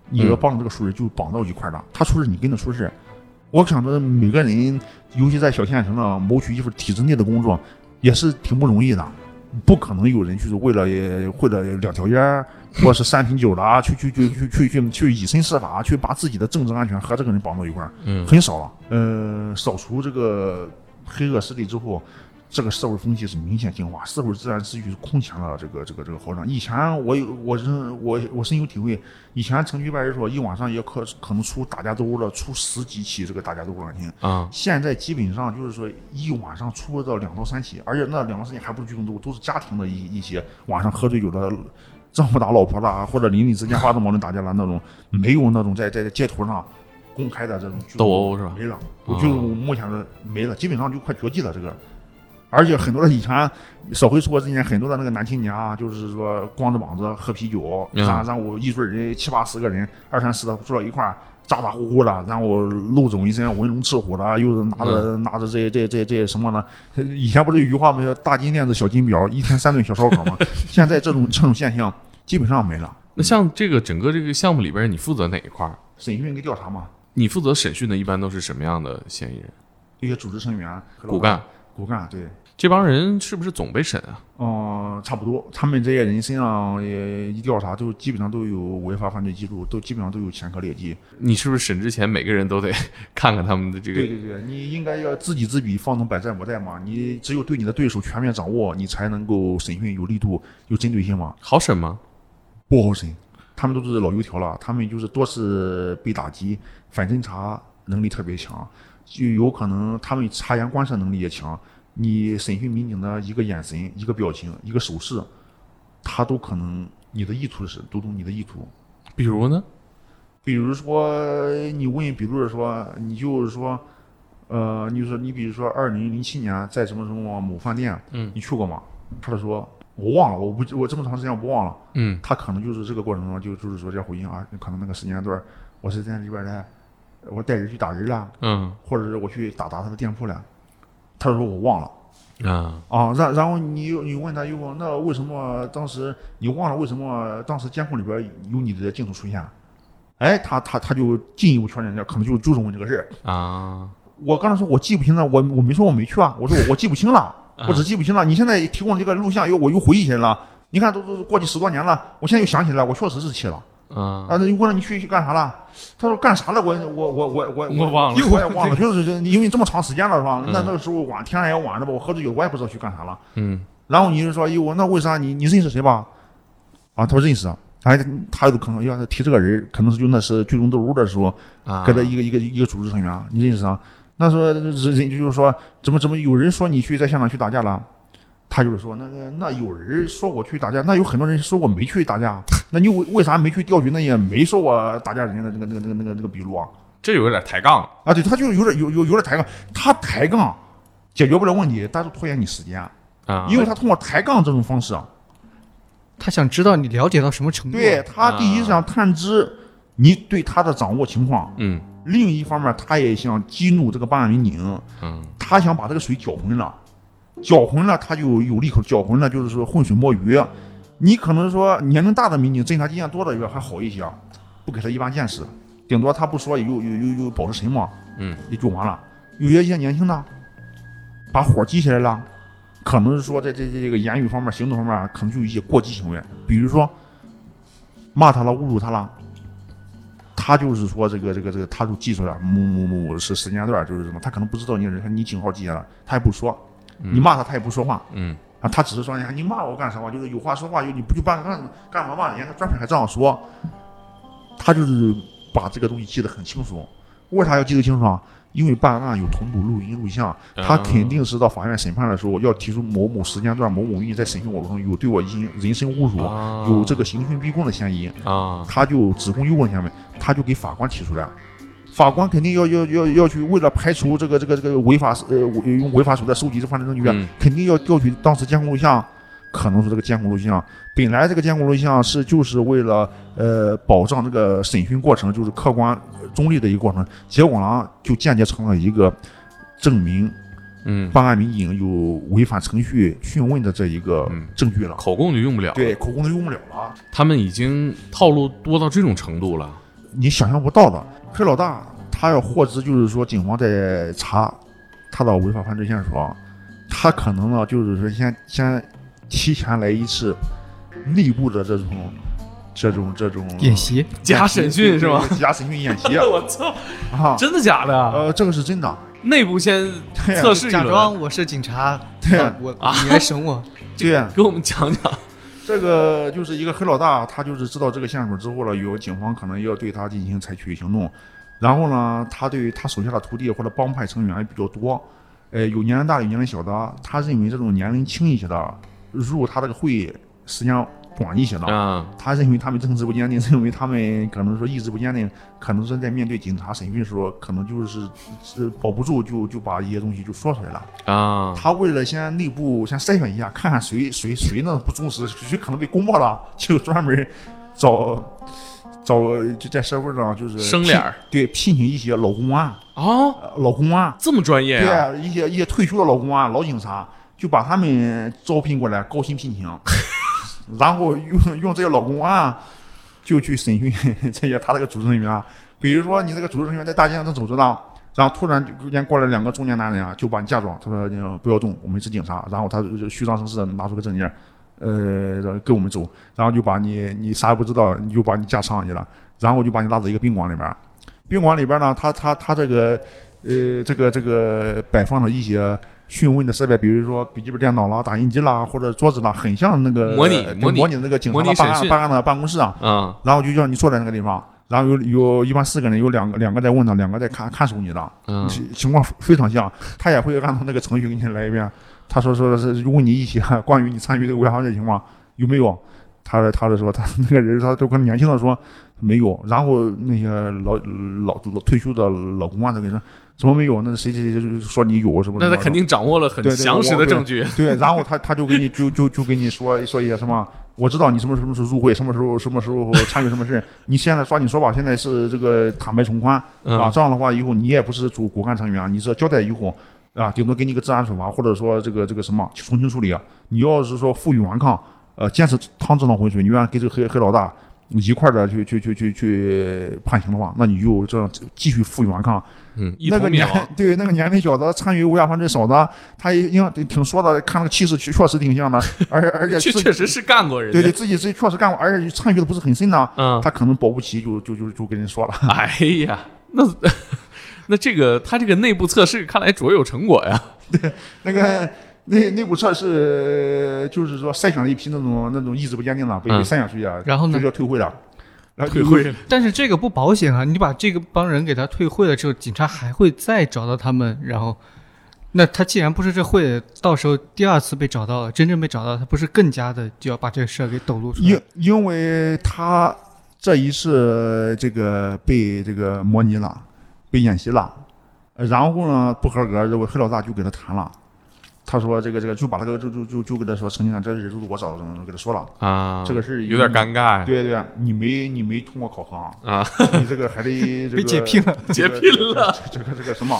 你要帮这个熟人就绑到一块儿了。他出事，你跟着出事。我想着每个人，尤其在小县城呢，谋取一份体制内的工作，也是挺不容易的。不可能有人就是为了为了两条烟儿，或是三瓶酒啦，去去去去去去去以身试法，去把自己的政治安全和这个人绑到一块儿，嗯很少了。呃，扫除这个黑恶势力之后，这个社会风气是明显净化，社会自然秩序是空前了这个这个这个好转。以前我有我深我我深有体会，以前城区派出所一晚上也可可能出打架斗殴的，出十几起这个打架斗殴案件。啊现在基本上就是说一晚上出不到两到三起，而且那两到三起还不是聚众斗殴，都是家庭的一一些晚上喝醉酒的丈夫打老婆了，或者邻里之间发生矛盾打架了那种，没有那种在在街头上公开的这种斗殴是吧没了，就目前的没了，基本上就快绝迹了这个。而且很多的以前少会说之前很多的那个男青年啊，就是说光着膀子喝啤酒，嗯然然后一堆人七八十个人，二三十的坐到一块儿，咋咋呼呼的，然后露肿一身，文龙赤虎的，又是拿着、拿着这这这这什么呢？以前不是有句话吗？叫大金链子小金表，一天三顿小烧烤吗？现在这种这种现象基本上没了。那像这个整个这个项目里边，你负责哪一块儿？审讯跟调查嘛，你负责审讯的一般都是什么样的嫌疑人？一些组织成员、骨干，骨干对。这帮人是不是总被审啊？嗯，差不多，他们这些人身上也一调查，就基本上都有违法犯罪记录，都基本上都有前科劣迹。你是不是审之前每个人都得 看看他们的这个？对对对，你应该要知己知彼，方能百战不殆嘛。你只有对你的对手全面掌握，你才能够审讯有力度、有针对性嘛。好审吗？不好审，他们都是老油条了，他们就是多次被打击，反侦查能力特别强，就有可能他们察言观色能力也强。你审讯民警的一个眼神、一个表情、一个手势，他都可能你的意图是读懂你的意图。比如呢？比如说你问，比如说你就是说，呃，你说你比如说二零零七年在什么什么某饭店，嗯你去过吗？他就说我忘了，我不我这么长时间我不忘了。嗯他可能就是这个过程中就就是说这回应啊，可能那个时间段我是在里边儿的，我带人去打人了，嗯或者是我去打砸他的店铺了。他说我忘了啊啊，然然后你又你问他又问那为什么当时你忘了为什么当时监控里边有你的镜头出现？哎，他他他就进一步确认，可能就就是问这个事儿。啊我刚才说我记不清了，我我没说我没去啊，我说我我记不清了，我只记不清了。你现在提供这个录像，又我又回忆起来了。你看都都过去十多年了，我现在又想起来，我确实是去了。啊啊，那你问了你去去干啥了？他说干啥了？我我我我我我忘了我也忘了，就是是因为这么长时间了是吧？嗯那那个时候晚天也晚了吧，我喝醉酒，我也不知道去干啥了。嗯然后你就说，哟，那为啥你你认识谁吧？啊，他说认识啊。哎，他有可能要是提这个人，可能是就那是聚众斗殴的时候，啊，跟他一个一个一个组织成员，你认识啊？那说人人就是说，怎么怎么有人说你去在现场去打架了？他就是说，那个那有人说我去打架，那有很多人说我没去打架，那你为为啥没去调取那也没说我打架人家的那个那个那个那个那个笔录啊？这有点抬杠。了。啊，对，他就有点有有有点抬杠，他抬杠解决不了问题，但是拖延你时间，啊，因为他通过抬杠这种方式啊，他想知道你了解到什么程度。对他第一是想探知你对他的掌握情况，嗯。另一方面他也想激怒这个办案民警，嗯。他想把这个水搅浑了，搅浑了他就有利口，搅浑了就是说浑水摸鱼。你可能说年龄大的民警侦查经验多的还好一些，不给他一般见识，顶多他不说有有有有保持沉默，嗯，也就完了。有些一些年轻的，把火激起来了，可能是说在这这个言语方面、行动方面，可能就有一些过激行为，比如说骂他了、侮辱他了，他就是说这个这个这个，他就记住了某某某是时间段，就是什么，他可能不知道你，你警号记下了，他也不说，你骂他他也不说话嗯啊，他只是说，你骂我干啥嘛？就是有话说话，就你不就办干干嘛骂？人家他专门还这样说，他就是把这个东西记得很清楚。为啥要记得清楚啊？因为办案有同步录音录像，他肯定是到法院审判的时候要提出某某时间段某某人在审讯过程中有对我进行人身侮辱，啊有这个刑讯逼供的嫌疑，啊他就指控诱问下面，他就给法官提出来，法官肯定要要要要去为了排除这个这个这个违法呃用违法手段收集这犯罪证据，嗯肯定要调取当时监控录像。可能是这个监控录像，本来这个监控录像是就是为了呃保障这个审讯过程就是客观呃中立的一个过程，结果呢就间接成了一个证明嗯，办案民警有违反程序讯问的这一个嗯证据了。口供就用不了。对，口供就用不了了，他们已经套路多到这种程度了。你想象不到的。黑老大他要获知，就是说警方在查他的违法犯罪线索，他可能呢就是说先先提前来一次内部的这种这种这种演习，假审讯是吗？对假审讯演习我操，啊，真的假的？呃，这个是真的。内部先测试一轮，假装我是警察，对啊我你来审我，对呀，给我们讲讲。这个就是一个黑老大，他就是知道这个线索之后了，有警方可能要对他进行采取行动。然后呢，他对于他手下的徒弟或者帮派成员也比较多，呃，有年龄大的，有年龄小的。他认为这种年龄轻一些的入他这个会时间短一些的，啊，他认为他们政治不坚定，认为他们可能说意志不坚定，可能是在面对警察审讯的时候，可能就是是保不住就就把一些东西就说出来了。啊，他为了先内部先筛选一下，看看谁谁谁呢不忠实，谁可能被攻破了，就专门找找就在社会上就是生脸儿对聘请一些老公安、哦，呃老公安，这么专业对啊？啊，一些一些退休的老公安、老警察，就把他们招聘过来，高薪聘请，然后用用这些老公安就去审讯 这些他这个组织人员，比如说你这个组织人员在大街上正走着呢。然后突然之间过来两个中年男人啊，就把你架住，他说：“呃不要动，我们是警察。”然后他就虚张声势的拿出个证件，呃，跟我们走，然后就把你你啥也不知道，你就把你架上去了，然后就把你拉到一个宾馆里边儿。宾馆里边儿呢，他他他这个呃这个这个摆放了一些讯问的设备，比如说笔记本电脑啦、打印机啦或者桌子啦，很像那个模拟呃模拟那个警察办案办案的办公室啊。嗯，然后就叫你坐在那个地方，然后有有一般四个人，有两个两个在问他，两个在看看守你的。嗯情情况非常像，他也会按照那个程序给你来一遍。他说说是问你一些关于你参与这个违法犯罪情况有没有，他他的说他那个人他都跟年轻的说没有，然后那些老老老退休的老公啊，都跟你说怎么没有？那谁谁谁就说你有什么？那他肯定掌握了很详实的证据。对，然后他他就给你就就就给你说说一些什么，我知道你什么什么时候入会，什么时候什么时候参与什么事，你现在抓紧说吧，现在是这个坦白从宽啊，嗯这样的话以后你也不是主骨干成员，你只要交代以后啊，顶多给你个治安处罚，或者说这个这个什么从轻处理。你要是说负隅顽抗，呃，坚持趟这趟浑水，你愿意给这个黑黑老大。一块儿的去去去去去判刑的话，那你就这样继续负隅顽抗，嗯，一那个年。对那个年龄小的参与违法犯罪少的，他也应该挺说的，看那个气势确确实挺像的，而而且确确实是干过人家。对对自己自己确实干过，而且参与的不是很深呢，嗯，他可能保不齐就就就就跟人说了。哎呀，那 那这个他这个内部测试看来卓有成果呀。对那个内内部测试就是说筛选了一批那种那种意志不坚定的，被筛选出去啊，然后呢就叫退会了。然后退会，但是这个不保险啊！你把这个帮人给他退会了之后，警察还会再找到他们，然后，那他既然不是这会，到时候第二次被找到了，真正被找到，他不是更加的就要把这个事儿给抖露出来因？因为他这一次这个被这个模拟了，被演习了，呃然后呢不合格，这个黑老大就给他谈了。他说这个这个就把这个就就就就给他说，陈警长，这人就是我找的，给他说了，啊，这个是有点尴尬。对对，你没你没通过考核啊，你这个还得 这个被解聘了，解聘了，这个这个这个什么，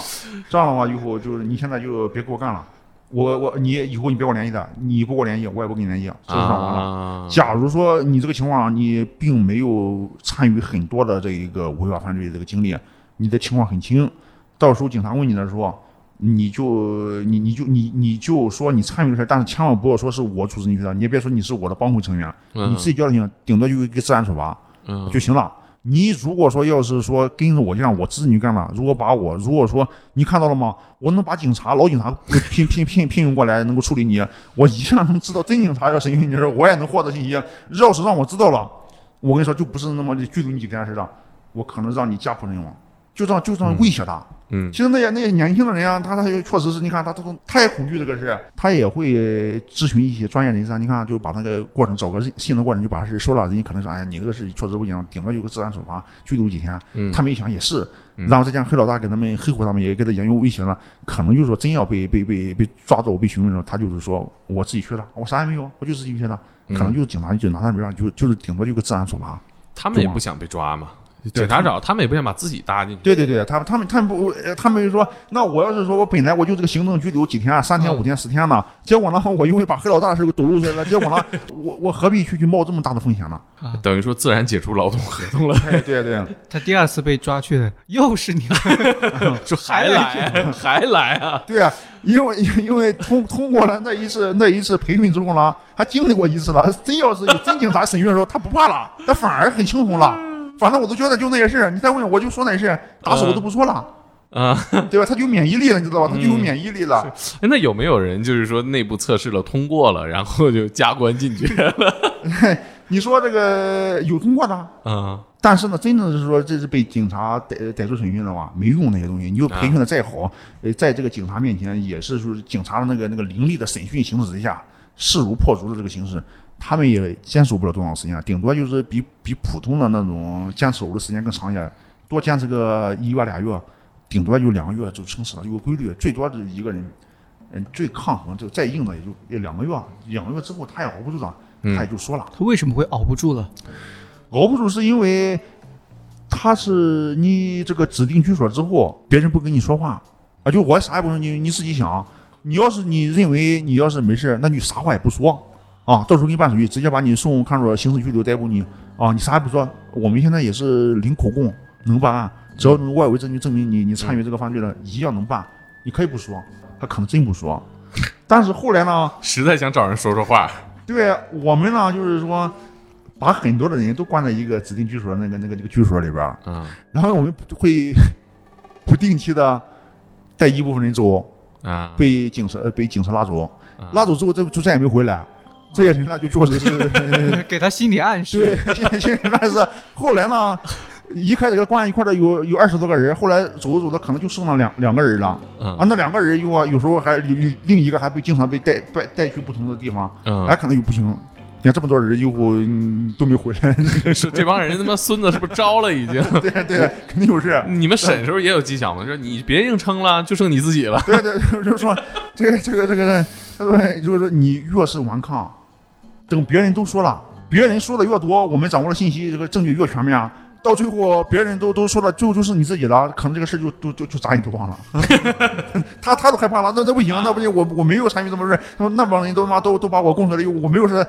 这样的话以后就是你现在就别给我干了，我我你以后你别给我联系的，你不给我联系，我也不跟你联系，这就是完了。啊，假如说你这个情况你并没有参与很多的这一个违法犯罪这个经历，你的情况很轻，到时候警察问你的时候，你就你你就你你就说你参与的事儿，但是千万不要说是我组织你去的，你也别说你是我的帮会成员，嗯你自己交代清，顶多就一个治安处罚嗯就行了。你如果说要是说跟着我这样，我支持你干嘛，如果把我如果说你看到了吗？我能把警察老警察聘聘聘聘用过来，能够处理你，我一样能知道真警察要审讯你的时候，我也能获得信息。要是让我知道了，我跟你说就不是那么的拘留你几天似的，我可能让你家破人亡，就这样就这样威胁他。嗯其实那些那些年轻的人啊，他他也确实是，你看他他都他也恐惧这个事，他也会咨询一些专业人士啊。你看，就把那个过程找个信的过程，就把事说了，人家可能说，哎呀，你这个事确实不行，顶多有个治安处罚，拘留几天。嗯他们一想也是，嗯然后再加上黑老大给他们黑虎他们也给他研究威胁了，可能就是说真要被被被被抓走被询问的时候，他就是说我自己去了，我啥也没有，我就自己去了，可能就是警察就拿他没办法，就就是顶多就个治安处罚。他们也不想被抓嘛，警察找他们也不想把自己搭进去。对对对，他们他们他们不，呃他们就说，那我要是说我本来我就这个行政拘留几天，啊三天嗯五天十天呢，结果呢，我因为把黑老大的事给抖露出来了，结果呢，我我何必去去冒这么大的风险呢？等于说自然解除劳动合同了，哎，对对，他第二次被抓去的又是你，说还来还来啊！对啊，因为因为通通过了那一次那一次培训之后呢，他经历过一次了，真要是有真警察审讯的时候，他不怕了，他反而很轻松了。反正我都觉得就那些事儿，你再问我就说那些事儿，打死我都不说了，啊，对吧？他就有免疫力了，你知道吧？他就有免疫力了。哎那有没有人就是说内部测试了通过了，然后就加官进爵了？你说这个有通过的，啊，但是呢，真正是说这是被警察逮逮住审讯的话，没用那些东西。你就培训的再好，呃，在这个警察面前也是说警察的那个那个凌厉的审讯形式之下，势如破竹的这个形式，他们也坚守不了多长时间，顶多就是比比普通的那种坚持的时间更长一些，多坚持个一月俩月，顶多就两个月就撑死了，有个规律，最多是一个人，嗯，最抗衡就再硬的也就也两个月，两个月之后他也熬不住了，他也就说了。他为什么会熬不住了？熬不住是因为他是你这个指定居所之后，别人不跟你说话啊，就我啥也不说，你你自己想。你要是你认为你要是没事，那你啥话也不说啊，到时候给你办手续，直接把你送看守所刑事拘留逮捕你啊，你啥也不说。我们现在也是零口供能办案，只要能外围证据证明你你参与这个犯罪了，一样能办。你可以不说，他可能真不说。但是后来呢，实在想找人说说话，对我们呢，就是说，把很多的人都关在一个指定居所那个那个那个居所里边儿，嗯然后我们会 不定期的带一部分人走，啊，被警察呃被警察拉走啊，拉走之后就就再也没回来。这些人呢，就确实是给他心理暗示。对，现在现在但是后来呢，一开始跟关一块的有有二十多个人，后来走着走着可能就剩了两两个人了。啊，嗯那两个人又啊，有时候还另另一个还被经常被带带带去不同的地方，嗯哎，可能又不行。你看这么多人，又嗯都没回来，是这帮人他妈孙子是不是招了已经？对对，肯定有事。你们审时候也有技巧吗？说你别硬撑了，就剩你自己了。对对，就是说这个这个这个，他说就是说你越是顽抗，等别人都说了，别人说的越多，我们掌握的信息这个证据越全面，到最后别人都都说了，最后就是你自己了，可能这个事就就就就砸你头上了。他他都害怕了，那那不行，那不行，我我没有参与这么事，他说那帮人都他妈都都把我供出来，我没有说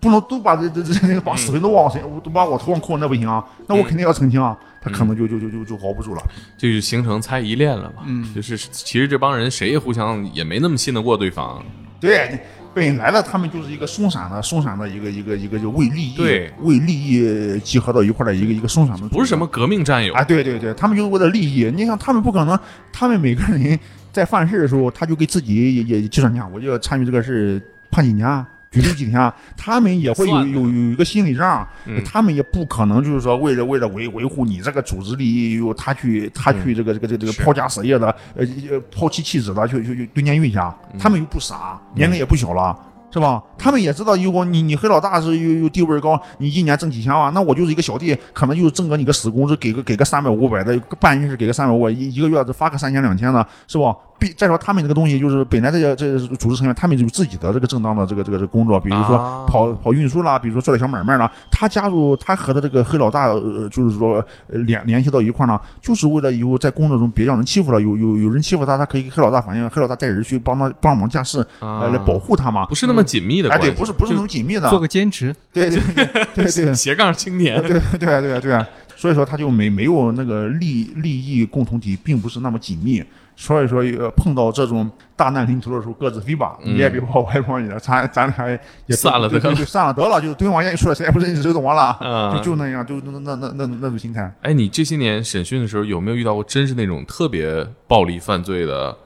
不能都把这这这那个把死人都往我身，都把我头上扣，那不行啊，那我肯定要澄清啊，他可能就就就就就熬不住了。就是形成猜疑链了嘛。嗯就是其实这帮人谁也互相也没那么信得过对方。对，本来呢，他们就是一个松散的、松散的一个一个一个就为利益对为利益集合到一块的一个一个松散的，不是什么革命战友啊，对对对，他们就是为了利益。你想，他们不可能，他们每个人在犯事的时候，他就给自己也也计算，一下，我就要参与这个事，判几年啊。拘留几天啊？他们也会有有有一个心理账，嗯他们也不可能就是说为了为了维维护你这个组织利益，又他去他去这个这个这个这个抛家舍业的，呃呃抛妻弃子的，去去去蹲监狱去啊，他们又不傻，年龄也不小了。是吧？他们也知道，如果你你黑老大是又又地位高，你一年挣几千万，那我就是一个小弟，可能就挣个你个死工资，给个给个三百五百的，办件事给个三百五，一一个月只发个三千两千的，是吧？必再说他们这个东西，就是本来这些这组织成员，他们有自己的这个正当的这个这个这个工作，比如说啊跑跑运输啦，比如说做点小买卖啦。他加入他和他这个黑老大，呃，就是说呃联联系到一块儿呢，就是为了以后在工作中别让人欺负了，有有有人欺负他，他可以给黑老大反映，黑老大带人去帮他帮忙架势，啊呃，来保护他嘛。不是那么紧密的哎，对，不是不是那种紧密的，做个兼职，对对对对对 斜杠青年。对对对对，所以说他就没没有那个利利益共同体，并不是那么紧密。所以说，呃，碰到这种大难临头的时候，各自飞吧，嗯你也别跑，我也跑你的，咱咱俩也散了得了对对对散了得了，就对方愿意说谁也不认识，谁懂完了，嗯就就那样，就那那那那那种心态。哎，你这些年审讯的时候有没有遇到过真是那种特别暴力犯罪的、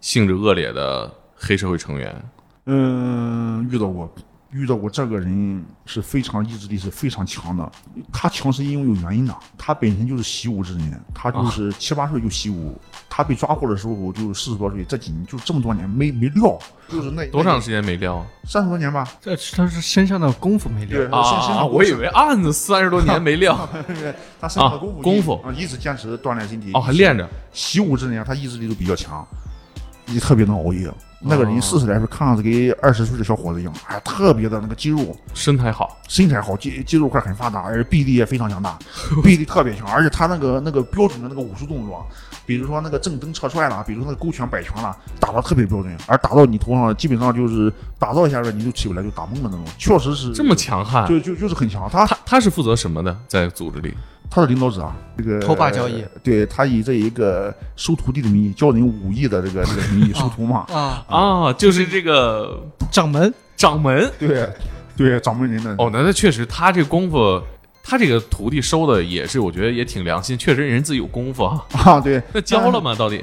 性质恶劣的黑社会成员？嗯，遇到过，遇到过这个人是非常意志力是非常强的。他强是因为有原因的，他本身就是习武之人，他就是七八岁就习武。他被抓获的时候就四十多岁，这几年就这么多年没没撂，就是那多长时间没撂三十多年吧。这他是身上的功夫没对练，身身上我以为案子三十多年没撂 他身上的啊功夫功夫啊，一直坚持锻炼身体。哦，还练着。习武之人啊，他意志力都比较强，也特别能熬夜。那个人四十来岁，看上去跟二十岁的小伙子一样，哎，特别的那个肌肉，身材好，身材好，肌肌肉块很发达，而且臂力也非常强大，臂力特别强，而且他那个那个标准的那个武术动作，比如说那个正蹬侧踹啦，比如说那个勾拳摆拳啦，打的特别标准，而打到你头上，基本上就是打到一下子你就起不来，就打懵了那种，确实是这么强悍。就就就是很强。他他他是负责什么的？在组织里，他是领导者啊，这个头把交椅，对他以这一个收徒弟的名义，教人武艺的这个这个名义 收徒嘛，啊，啊，就是这个掌门。掌门。对对，掌门人的。哦，那那确实，他这功夫，他这个徒弟收的也是，我觉得也挺良心，确实人自己有功夫啊。啊，对，那教了吗？到底？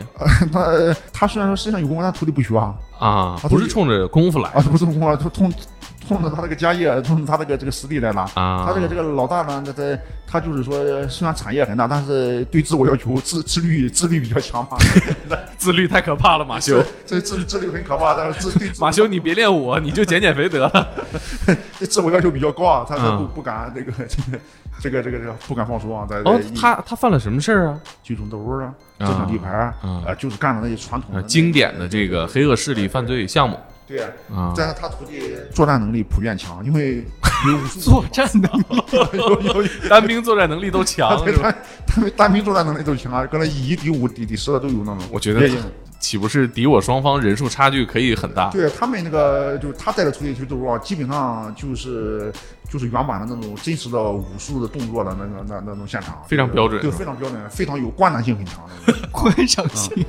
他他虽然说身上有功夫，但徒弟不学啊，啊，不是冲着功夫来。啊，不是功夫来，他冲冲着他这个家业，冲着他这个这个实力来拿。啊。他这个这个老大呢，他他他就是说，虽然产业很大，但是对自我要求自自律自律比较强嘛。自律太可怕了，马修。这自自律很可怕，但是自马修，你别练我，你就减减肥得了。这自我要求比较高啊，他他嗯不不敢 这个这个这个这个不敢放松啊，在哦，他他犯了什么事儿啊？聚众斗殴啊，争抢地盘啊就是干的那些传统的经典的这个黑恶势力犯罪项目对啊。啊。但是他徒弟作战能力普遍强，因为 有作战能力，有有有单兵作战能力都强，对是吧他他单兵作战能力都强啊，可能以一敌五、敌敌十的都有那种。我觉得岂不是敌我双方人数差距可以很大？对他们那个，就是他带的徒弟去斗殴啊，基本上就是就是原版的那种真实的武术的动作的那个那那种现场，非常标准对，非常标准，非常有观赏性很强的。观赏性，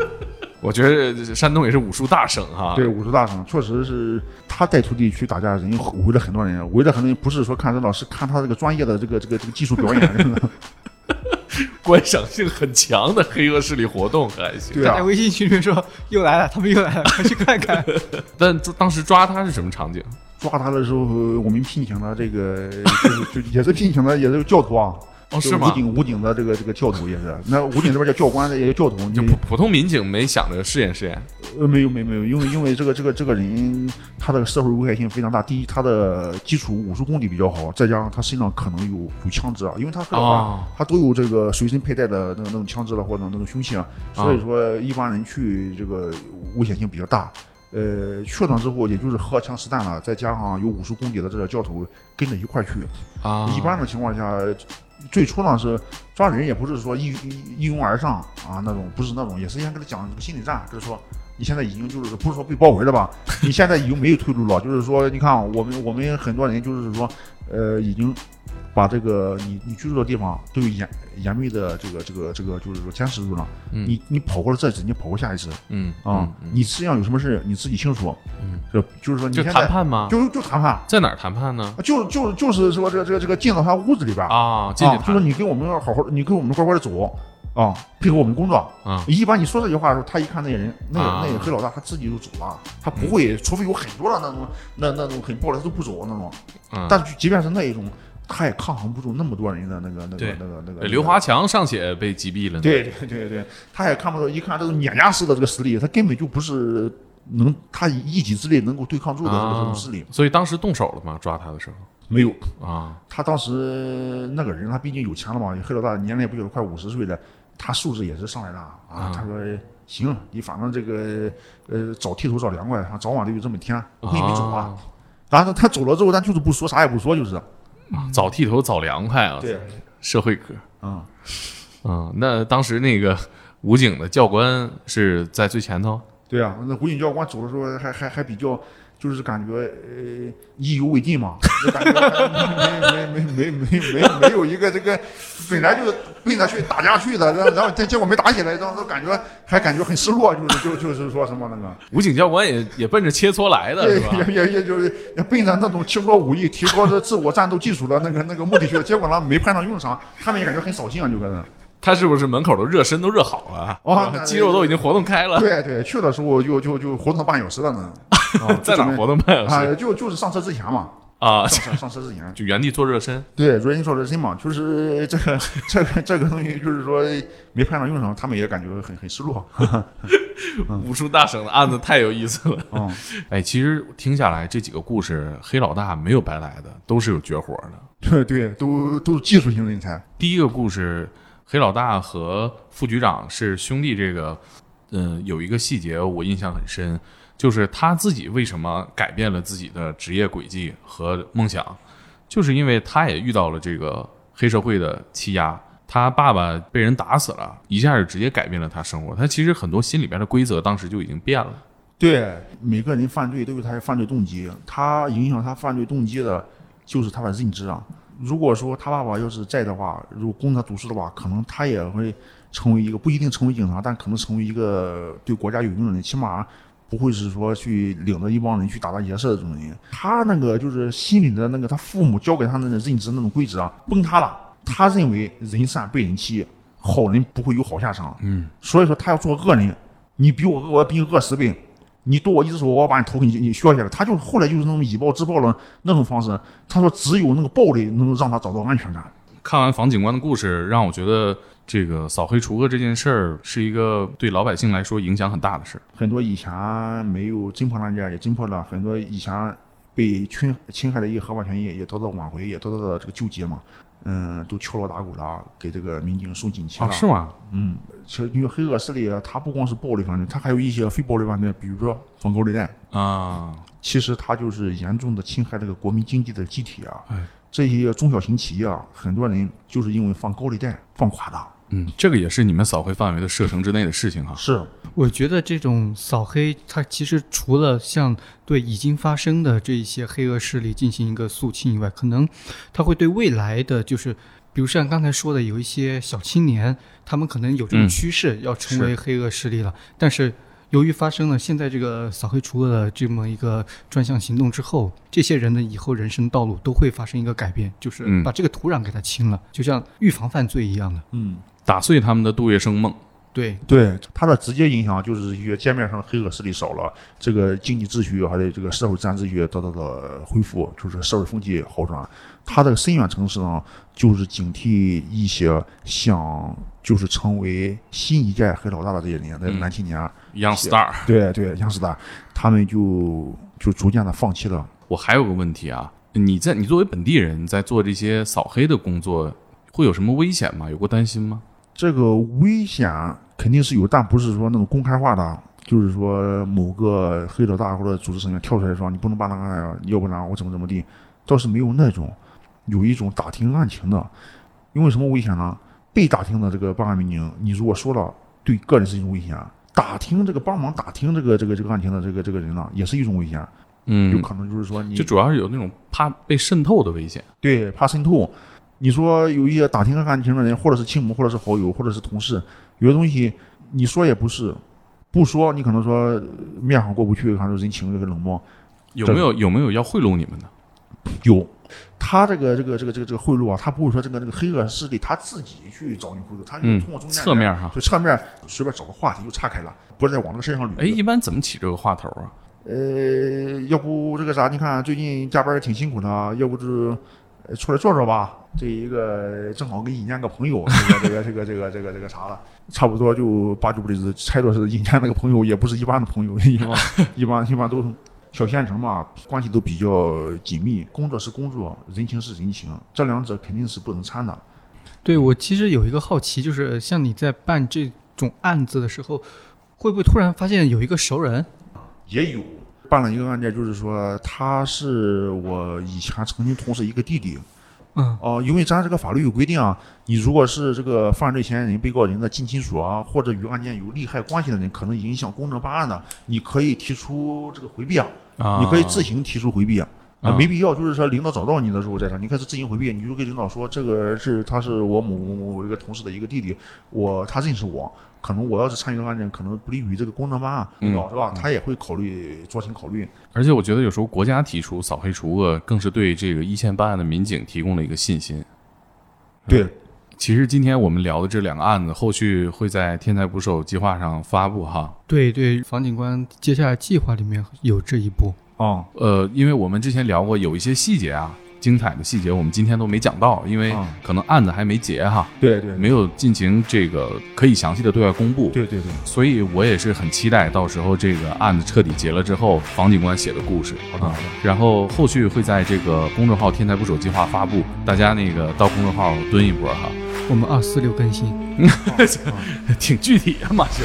我觉得山东也是武术大省哈。对，武术大省确实是他带徒弟去打架，人围了很多人，围了很多人，不是说看热闹，是看他这个专业的这个这个这个技术表演。观赏性很强的黑恶势力活动还行。对啊在，微信群里说又来了，他们又来了，快去看看。但当时抓他是什么场景？抓他的时候，我们聘请了这个就是就也是聘请了也是教徒啊。是武？警武警的这个这个教头也是，那武警这边叫教官，也叫教头。你就普普通民警没想着试验试验呃没有没有没有，因为因为这个这个这个人他的社会危害性非常大。第一，他的基础武术功底比较好，再加上他身上可能有有枪支啊，因为他黑老大哦他都有这个随身佩戴的那个那种枪支了或者那种凶器啊，所以说一般人去这个危险性比较大。呃，去了之后，也就是荷枪实弹了，再加上有武术功底的这个教头跟着一块儿去，啊一般的情况下，最初呢是抓人也不是说一一一拥而上啊那种，不是那种，也是先跟他讲这个心理战，就是说你现在已经就是不是说被包围了吧，你现在已经没有退路了，就是说你看我们我们很多人就是说，呃，已经把这个你你居住的地方都有严严密的这个这个这个就是说监视住了，嗯。你你跑过了这一次，你跑过下一次嗯啊，嗯你实际上有什么事你自己清楚，嗯，就就是说你就现在谈判吗？就就谈判。在哪儿谈判呢？就就就是说这个这个这个进到他屋子里边啊，进去啊，就说谈你跟我们好好，你跟我们乖乖的走啊，配合我们工作。啊一般你说这句话的时候，他一看那些人，那个、啊那个黑老大，他自己就走了，他不会，除非有很多的那种那那种很暴力，他都不走那种。嗯。但是即便是那一种，他也抗衡不住那么多人的那个那对个那个那个。呃刘华强尚且被击毙了呢。对对对对，他也看不到，一看这种碾压式的这个实力，他根本就不是能他以一己之力能够对抗住的这个种势力，所以当时动手了吗？抓他的时候没有。啊他当时那个人，他毕竟有钱了嘛，黑老大年龄也不小了，快五十岁了，他素质也是上来了啊。啊他说：“行，你反正这个呃早剃头早凉快，早晚都有这么一天，我跟你走吧。啊然后他走了之后，咱就是不说，啥也不说，就是。早剃头早凉快啊！对，社会科嗯，嗯。那当时那个武警的教官是在最前头对啊，那武警教官走的时候还还还比较。就是感觉呃意犹未尽嘛，就感觉没没没没没没没有一个这个本来就是奔着去打架去的，然后然后结果没打起来，然后感觉还感觉很失落，就是就就是说什么那个，武警教官也也奔着切磋来的也？也也也就是也奔着那种切磋武艺、提高这自我战斗技术的那个那个目的去的，结果呢没派上用场，他们也感觉很扫兴啊，就搁那。他是不是门口都热身都热好了？哦肌肉都已经活动开了，对对，去的时候就就就活动了半小时了呢。啊在哪活动半小时啊？就就是上车之前嘛，啊？上车 上车之前。就原地做热身对，原地做热身嘛，就是这个这个这个东西，就是说没派上用场，他们也感觉很很失落。武术大省的案子太有意思了。嗯，哎，其实听下来这几个故事，黑老大没有白来的，都是有绝活的。对对，都都是技术型人才。第一个故事，黑老大和副局长是兄弟，这个嗯、有一个细节我印象很深，就是他自己为什么改变了自己的职业轨迹和梦想，就是因为他也遇到了这个黑社会的欺压。他爸爸被人打死了，一下就直接改变了他生活。他其实很多心里边的规则当时就已经变了。对，每个人犯罪都有他的犯罪动机，他影响他犯罪动机的就是他的认知啊。如果说他爸爸要是在的话，如果供他读书的话，可能他也会成为一个不一定成为警察，但可能成为一个对国家有用的人，起码不会是说去领着一帮人去打打劫色的这种人。他那个就是心里的那个他父母教给他的认知那种规则啊，崩塌了。他认为人善被人欺，好人不会有好下场。嗯，所以说他要做恶人，你比我恶，我比你恶十倍。你剁我一只手，我要把你头给你你削下来。他就后来就是那种以暴制暴的那种方式。他说只有那个暴力能够让他找到安全感。看完房警官的故事，让我觉得这个扫黑除恶这件事儿是一个对老百姓来说影响很大的事儿。很多以前没有侦破案件也侦破了，很多以前被侵侵害的一些合法权益也得到挽回，也得到了这个救济嘛。嗯，都敲锣打鼓了，给这个民警送锦旗了。啊，是吗？嗯，其实因为黑恶势力，它不光是暴力犯罪，它还有一些非暴力犯罪，比如说放高利贷。啊，其实它就是严重的侵害这个国民经济的机体啊。哎这些中小型企业啊，很多人就是因为放高利贷放垮的。嗯，这个也是你们扫黑范围的射程之内的事情哈。是，我觉得这种扫黑，它其实除了像对已经发生的这一些黑恶势力进行一个肃清以外，可能它会对未来的就是，比如像刚才说的，有一些小青年，他们可能有这种嗯趋势要成为黑恶势力了，但是。由于发生了现在这个扫黑除恶的这么一个专项行动之后，这些人的以后人生道路都会发生一个改变，就是嗯把这个土壤给它清了，就像预防犯罪一样的。嗯，打碎他们的杜月笙梦。对，对，它的直接影响就是一些街面上的黑恶势力少了，这个经济秩序还有这个社会治安秩序得到了恢复，就是社会风气好转。它的深远城市呢，就是警惕一些想就是成为新一届黑老大的这些人，那嗯男青年，Young Star，对对，，young star，，他们就就逐渐的放弃了。我还有个问题啊，你在你作为本地人，在做这些扫黑的工作，会有什么危险吗？有过担心吗？这个危险肯定是有，但不是说那种公开化的，就是说某个黑老大或者组织成员跳出来说你不能办那个要不然我怎么怎么地，倒是没有那种，有一种打听案情的，因为什么危险呢？被打听的这个办案民警，你如果说了，对个人是一种危险；打听这个帮忙打听这个这个这个案情的这个这个人呢，也是一种危险，嗯有嗯，可能就是说你就主要是有那种怕被渗透的危险。对，怕渗透。你说有一些打听案情的人，或者是亲母，或者是好友，或者是同事，有些东西你说也不是，不说你可能说呃面上过不去，可能人情这个冷漠。有没有有没有要贿赂你们的？有，他这个这个这个这个这个贿赂啊，他不会说这个这个黑恶势力他自己去找你贿赂，他就嗯通过中间人侧面哈。就侧面随便找个话题就岔开了，不是在往这个身上捋。哎，一般怎么起这个话头啊？呃，要不这个啥？你看最近加班挺辛苦的，要不就是呃出来坐坐吧。这一个正好跟引荐个朋友，这个这个这个这个这个这个啥了，差不多就八九不离十，猜着是引荐那个朋友也不是一般的朋友，一般一般一般都小县城嘛，关系都比较紧密，工作是工作，人情是人情，这两者肯定是不能掺的。对我其实有一个好奇，就是像你在办这种案子的时候，会不会突然发现有一个熟人？也有办了一个案件，就是说他是我以前曾经同事一个弟弟，嗯，哦、因为咱这个法律有规定啊，你如果是这个犯罪嫌疑人、被告人的近亲属啊，或者与案件有利害关系的人，可能影响公正办案的，你可以提出这个回避啊，啊，你可以自行提出回避啊。没必要，就是说领导找到你的时候再说，你开始自行回避，你就跟领导说，这个是他是我某某某一个同事的一个弟弟，我他认识我，可能我要是参与这个案件，可能不利于这个公正办案，领导是吧？他也会考虑酌情考虑。而且我觉得有时候国家提出扫黑除恶，更是对这个一线办案的民警提供了一个信心。对，其实今天我们聊的这两个案子，后续会在天才捕手计划上发布哈。对对，房警官接下来计划里面有这一步。嗯、呃，因为我们之前聊过，有一些细节啊，精彩的细节，我们今天都没讲到，因为啊可能案子还没结哈，对对没有进行这个可以详细的对外公布。对对对，所以我也是很期待到时候这个案子彻底结了之后，房警官写的故事啊好的好的。然后后续会在这个公众号“天才捕手计划”发布，大家那个到公众号蹲一波哈，我们二四六更新。挺具体啊，马修。